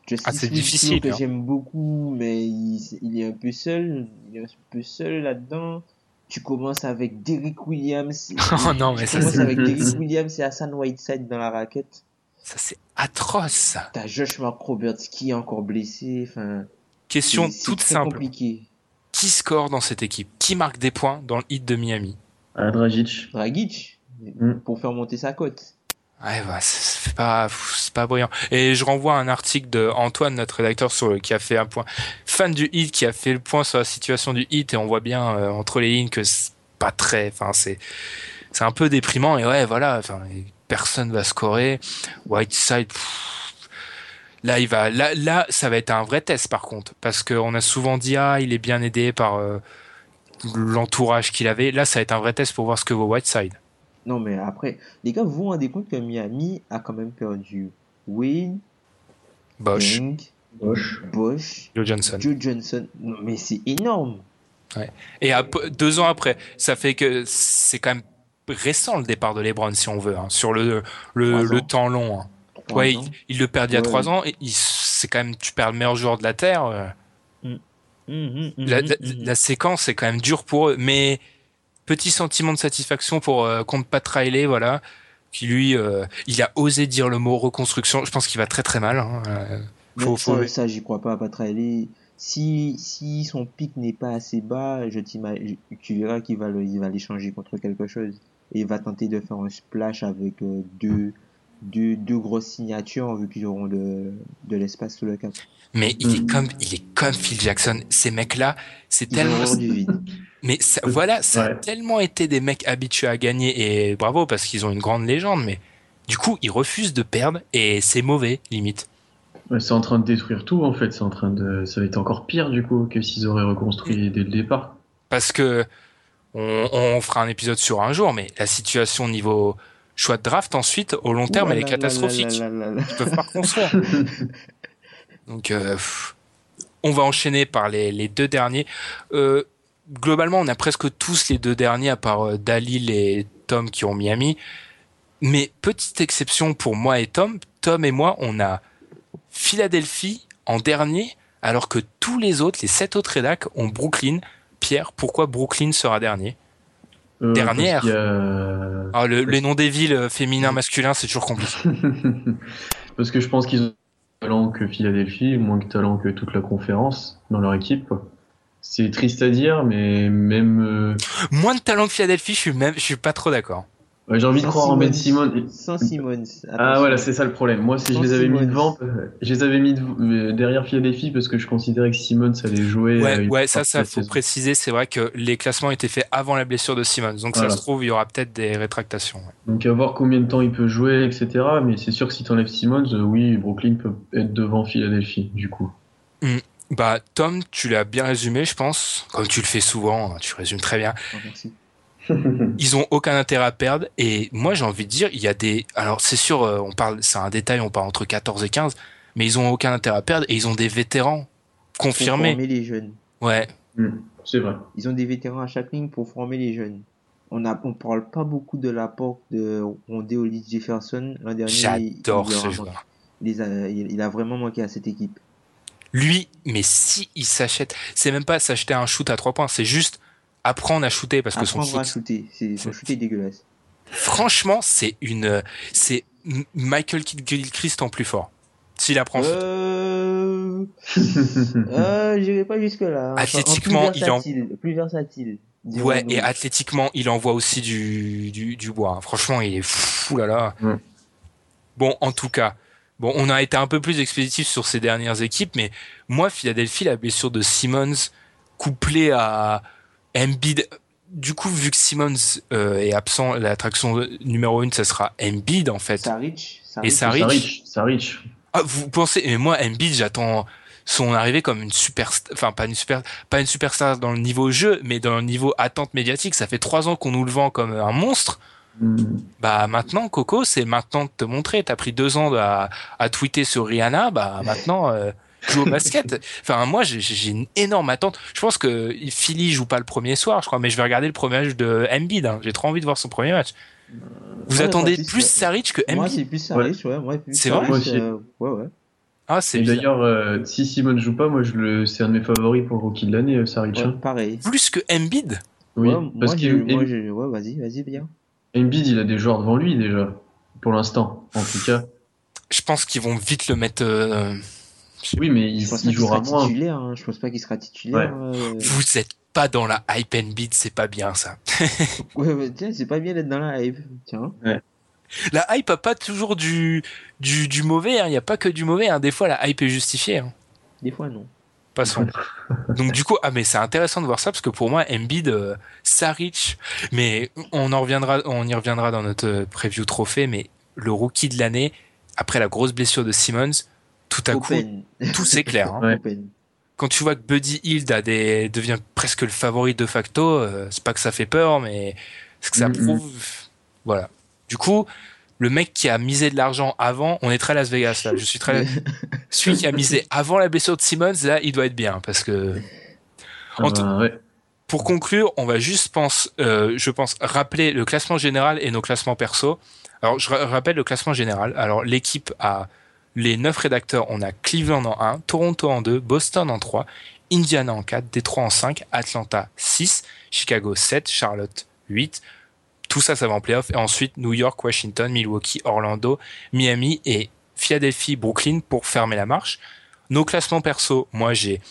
Justice Ah, c'est difficile, que hein. j'aime beaucoup, mais il, il est un peu seul. Il est un peu seul là-dedans. Tu commences avec Derrick Williams. [LAUGHS] Oh non, mais tu ça, commences c'est- avec [LAUGHS] Derrick Williams et Hassan Whiteside dans la raquette. Ça, c'est atroce, ça. T'as Josh Mark Roberts qui est encore blessé. Enfin, Question toute très simple. compliqué. Qui score dans cette équipe? Qui marque des points dans le hit de Miami? Dragic. Dragic, Mm. pour faire monter sa cote. Ouais, bah, c'est pas, c'est pas brillant. Et je renvoie à un article de Antoine, notre rédacteur, sur le, qui a fait un point, fan du hit, qui a fait le point sur la situation du hit, et on voit bien euh, entre les lignes que c'est pas très, enfin c'est, c'est un peu déprimant. Et ouais, voilà, enfin personne va scorer. Whiteside, là il va, là, là ça va être un vrai test par contre, parce qu'on a souvent dit ah il est bien aidé par euh, l'entourage qu'il avait. Là, ça va être un vrai test pour voir ce que vaut Whiteside. Non, mais après, les gars, vous vous rendez compte que Miami a quand même perdu Wade, Bosch, Young, Bosch. Bosch, Joe Johnson. Joe Johnson. Non, mais c'est énorme. Et ap- deux ans après, ça fait que c'est quand même récent le départ de LeBron, si on veut, hein, sur le, le, le temps long. hein. Ouais, il, il le perd il y a Ouais, trois ouais. ans, et il- c'est quand même, tu perds le meilleur joueur de la Terre. euh. Mhm, mhm, La, la- mhm. la séquence est quand même dure pour eux, mais petit sentiment de satisfaction pour euh, contre Pat Riley, voilà, qui lui, euh, il a osé dire le mot reconstruction. Je pense qu'il va très très mal. Hein. euh, faut- ça, faut- ça, j'y crois pas. Pat Riley, si, si son pic n'est pas assez bas, je tu verras qu'il va l'échanger contre quelque chose. Et il va tenter de faire un splash avec euh, deux, deux, deux grosses signatures vu qu'ils auront de, de l'espace sous le cap. Mais il est comme, il est comme Phil Jackson. Ces mecs-là, c'est tellement, auront du vide. mais ça- voilà, ça a tellement été des mecs habitués à gagner et bravo parce qu'ils ont une grande légende, mais du coup, ils refusent de perdre et c'est mauvais, limite. C'est en train de détruire tout en fait. C'est en train de, ça va être encore pire du coup que s'ils auraient reconstruit dès le départ. Parce que on, on fera un épisode sur un jour, mais la situation au niveau choix de draft ensuite, au long terme, elle est catastrophique. Ils peuvent pas reconstruire. [LAUGHS] Donc, euh, on va enchaîner par les, les deux derniers. Euh, globalement, on a presque tous les deux derniers, à part euh, Dalil et Tom qui ont Miami. Mais petite exception pour moi et Tom, Tom et moi, on a Philadelphie en dernier, alors que tous les autres, les sept autres rédacs, ont Brooklyn. Pierre, pourquoi Brooklyn sera dernier? Euh, Dernière. a- ah, le, Les noms des villes euh, féminins, masculins, c'est toujours compliqué. [LAUGHS] Parce que je pense qu'ils ont moins de talent que Philadelphie, moins de talent que toute la conférence dans leur équipe. C'est triste à dire, mais même. euh, Moins de talent que Philadelphie, je suis même, je suis pas trop d'accord. Ouais, J'ai envie de croire en Ben. Ah voilà, c'est ça le problème. Moi, si je les avais mis devant, euh, je les avais mis euh, derrière Philadelphie parce que je considérais que Simmons allait jouer. euh, Ouais, ouais, ça, ça, faut saison. préciser. C'est vrai que les classements étaient faits avant la blessure de Simmons. Donc, ça se trouve, il y aura peut-être des rétractations. ouais. Donc à voir combien de temps il peut jouer, etc. Mais c'est sûr que si t'enlèves Simmons, euh, oui, Brooklyn peut être devant Philadelphie, du coup. Bah, Tom, tu l'as bien résumé, je pense. Comme tu le fais souvent, hein, tu résumes très bien. Oh, merci. [LAUGHS] Ils ont aucun intérêt à perdre. Et moi, j'ai envie de dire, il y a des. Alors, c'est sûr, euh, on parle, c'est un détail, on parle entre 14 et 15. Mais ils ont aucun intérêt à perdre et ils ont des vétérans Pour confirmés. former les jeunes. Ouais. C'est vrai. Ils ont des vétérans à chaque ligne pour former les jeunes. On a, on parle pas beaucoup de l'apport de Rondé Hollis Jefferson l'an dernier. J'adore il, ce joueur. il a- il- il a vraiment manqué à cette équipe. Lui, mais si il s'achète, c'est même pas s'acheter un shoot à trois points, c'est juste apprendre à shooter parce que son Apprendre à shoot, shooter. C'est, son shoot est dégueulasse. franchement, c'est une, c'est Michael Gilchrist en plus fort. S'il apprend. Euh, [LAUGHS] euh, j'irai pas jusque là. Athlétiquement, plus il en- plus versatile. Ouais, et athlétiquement, il envoie aussi du, du, du bois. hein. Franchement, il est fou là là. Bon, en tout cas, bon, on a été un peu plus expéditif sur ces dernières équipes, mais moi, Philadelphie, la blessure de Simmons, couplée à Embiid, du coup, vu que Simmons euh, est absent, l'attraction numéro une, ça sera Embiid en fait. Saric, Et Saric, Saric. Saric, Saric. Ah, vous pensez, mais moi, Embiid, j'attends son arrivée comme une super, enfin pas une super, pas une superstar dans le niveau jeu, mais dans le niveau attente médiatique. Ça fait trois ans qu'on nous le vend comme un monstre. Hmm. Bah maintenant, Coco, c'est maintenant de te montrer. T'as pris deux ans à, à tweeter sur Rihanna, bah maintenant euh, joue au basket. Enfin moi, j'ai- une énorme attente. Je pense que Philly joue pas le premier soir, je crois, mais je vais regarder le premier match de Embiid. hein. J'ai trop envie de voir son premier match. Vous Ouais, attendez plus, plus. Saric que Moi, Embiid c'est plus Saric, ouais. moi, C'est vrai Moi aussi. euh, ouais, ouais. Ah c'est d'ailleurs, euh, si Simon joue pas, moi, je le, c'est un de mes favoris pour rookie de l'année, euh, Saric. Ouais, hein. pareil. plus que Embiid. Oui, Ouais, parce moi, que moi, ouais, vas-y, vas-y, bien. Embiid, il a des joueurs devant lui déjà, pour l'instant, en tout cas. Je pense qu'ils vont vite le mettre. euh, Oui, mais il, Je pense il jouera sera moins. titulaire, hein. Je pense pas qu'il sera titulaire. euh. Vous êtes pas dans la hype Embiid, c'est pas bien ça. [LAUGHS] Ouais, tiens, c'est pas bien d'être dans la hype. Tiens. La hype a pas toujours du du, du mauvais. Il n'y a pas que du mauvais. hein. Des fois, la hype est justifiée. hein. Des fois, non. Passons. [LAUGHS] Donc du coup, ah mais c'est intéressant de voir ça parce que pour moi, Embiid, euh, Saric, mais on en reviendra, on y reviendra dans notre euh, preview trophée. Mais le rookie de l'année après la grosse blessure de Simmons, tout à coup, [LAUGHS] tout s'éclaire. hein. Ouais. Quand tu vois que Buddy Hield a des, devient presque le favori de facto, euh, c'est pas que ça fait peur, mais ce que ça prouve, voilà. Du coup, le mec qui a misé de l'argent avant, on est très Las Vegas là. Je suis très [LAUGHS] celui qui a misé avant la blessure de Simmons, là, il doit être bien parce que En Ah bah, ouais. pour conclure, on va juste pense, euh, je pense rappeler le classement général et nos classements perso. Alors je ra- rappelle le classement général. Alors l'équipe a les neuf rédacteurs, on a Cleveland en 1, Toronto en 2, Boston en 3, Indiana en 4, Détroit en 5, Atlanta 6, Chicago 7, Charlotte 8. Tout ça, ça va en playoff. Et ensuite, New York, Washington, Milwaukee, Orlando, Miami et Philadelphie, Brooklyn pour fermer la marche. Nos classements perso, moi j'ai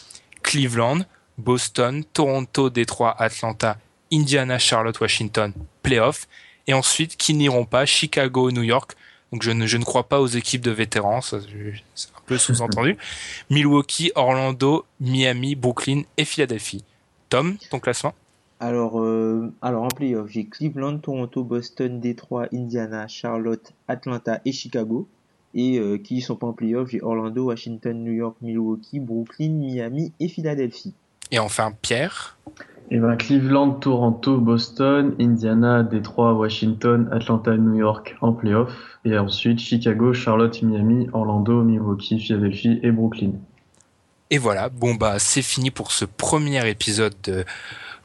Cleveland, Boston, Toronto, Détroit, Atlanta, Indiana, Charlotte, Washington, playoff. Et ensuite, qui n'iront pas, Chicago, New York. Donc je ne, je ne crois pas aux équipes de vétérans, c'est un peu sous-entendu. [LAUGHS] Milwaukee, Orlando, Miami, Brooklyn et Philadelphie. Tom, ton classement? Alors, euh, alors en playoff, j'ai Cleveland, Toronto, Boston, Détroit, Indiana, Charlotte, Atlanta et Chicago. Et euh, qui sont pas en playoff, j'ai Orlando, Washington, New York, Milwaukee, Brooklyn, Miami et Philadelphie. Et enfin, Pierre. Et ben Cleveland, Toronto, Boston, Indiana, Détroit, Washington, Atlanta, New York en playoff. Et ensuite Chicago, Charlotte, Miami, Orlando, Milwaukee, Philadelphie et Brooklyn. Et voilà, bon bah c'est fini pour ce premier épisode de,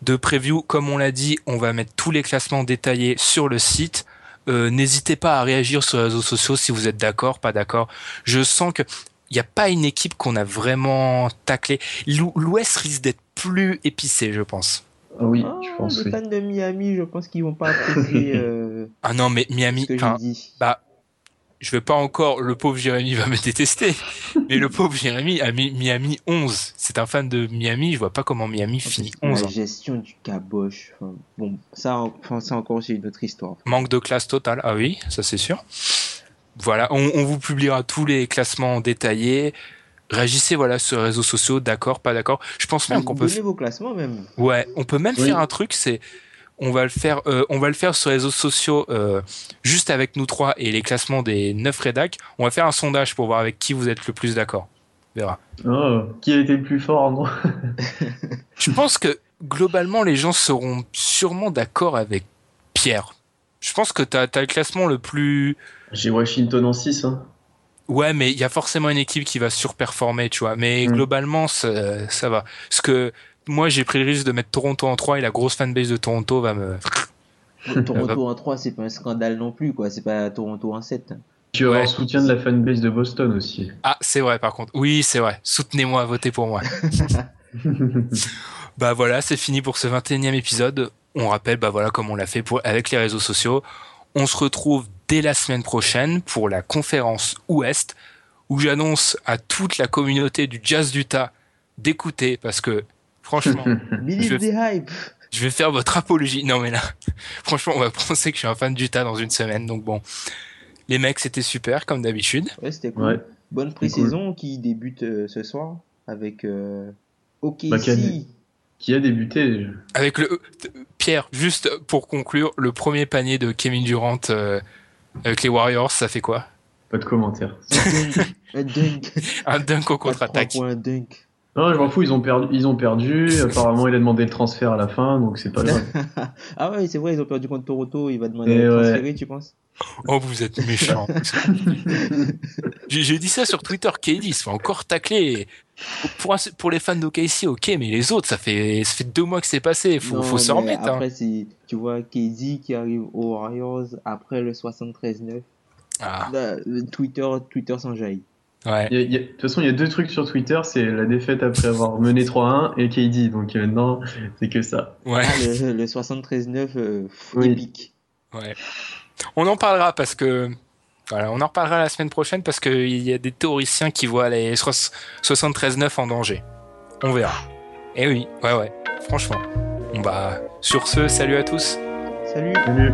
de preview. Comme on l'a dit, on va mettre tous les classements détaillés sur le site. Euh, N'hésitez pas à réagir sur les réseaux sociaux si vous êtes d'accord, pas d'accord. Je sens que il n'y a pas une équipe qu'on a vraiment taclé. L'Ou- L'Ouest risque d'être plus épicé, je pense. Ah oui, Ah, je pense. les oui. fans de Miami, je pense qu'ils vont pas apprécier [LAUGHS] euh, Ah non, mais Miami, ce que dit. bah, je vais pas encore, le pauvre Jérémy va me détester, [LAUGHS] mais le pauvre Jérémy a mis Miami 11. C'est un fan de Miami, je vois pas comment Miami finit 11. La gestion du caboche. enfin, bon, ça, enfin, ça encore, c'est une autre histoire. Manque de classe totale, ah oui, ça c'est sûr. Voilà, on, on vous publiera tous les classements détaillés. Réagissez voilà sur les réseaux sociaux, d'accord, pas d'accord. Je pense même qu'on peut, vos classements même. ouais, on peut même Oui. faire un truc, c'est on va le faire, euh, on va le faire sur les réseaux sociaux euh, juste avec nous trois et les classements des neuf rédacs. On va faire un sondage pour voir avec qui vous êtes le plus d'accord. On verra. Oh, qui a été le plus fort non? [LAUGHS] Je pense que globalement les gens seront sûrement d'accord avec Pierre. Je pense que t'as as le classement le plus J'ai Washington en 6. Hein. Ouais, mais il y a forcément une équipe qui va surperformer, tu vois. Mais Mm. globalement, ça, ça va. Parce que moi, j'ai pris le risque de mettre Toronto en 3 et la grosse fanbase de Toronto va me... [LAUGHS] Toronto [LAUGHS] en 3, c'est pas un scandale non plus, quoi. C'est pas Toronto en 7. Tu avoir Ouais. le soutien de la fanbase de Boston aussi. Ah, c'est vrai, par contre. Oui, c'est vrai. Soutenez-moi, votez pour moi. [LAUGHS] bah voilà, c'est fini pour ce 21e épisode. On rappelle, bah voilà, comme on l'a fait pour, avec les réseaux sociaux. On se retrouve dès la semaine prochaine pour la conférence Ouest, où j'annonce à toute la communauté du Jazz d'Utah d'écouter, parce que, franchement, [LAUGHS] Je- hype. je vais faire votre apologie. Non mais là, [LAUGHS] franchement, on va [LAUGHS] penser que je suis un fan d'Utah dans une semaine. Donc bon, les mecs, c'était super comme d'habitude. Ouais, c'était cool. Ouais. Bonne pré-saison qui débute euh, ce soir avec euh, OKC. Bah, Qui a débuté Avec le Pierre, juste pour conclure, le premier panier de Kevin Durant euh, avec les Warriors, ça fait quoi Pas de commentaires. un dunk. Un dunk [LAUGHS] au contre-attaque. un dunk. Non, je m'en fous, ils ont perdu. Ils ont perdu. Apparemment, il a demandé le transfert à la fin, donc c'est pas [LAUGHS] grave. ah ouais, c'est vrai, ils ont perdu contre Toronto. Il va demander à être ouais. tu penses? Oh, vous êtes méchants. [LAUGHS] J'ai dit ça sur Twitter. KD se fait encore tacler. Pour, un- pour les fans d'OKC, ok, mais les autres, ça fait, ça fait deux mois que c'est passé. Faut, Non, faut se mais remettre. hein. Après, tu vois, KD qui arrive aux Warriors après le 73-9. Ah, Twitter, Twitter s'enjaille. ouais. Il y a- il y a- De toute façon, il y a deux trucs sur Twitter c'est la défaite après avoir mené 3-1 et KD. Donc euh, maintenant, c'est que ça. Ouais. Ah, le, le 73-9, euh, Oui. épique. Ouais. On en parlera parce que voilà, on en reparlera la semaine prochaine parce qu'il y a des théoriciens qui voient les 73-9 en danger. On verra. Eh oui, ouais, ouais, franchement. Bon bah, sur ce, salut à tous. Salut Salut.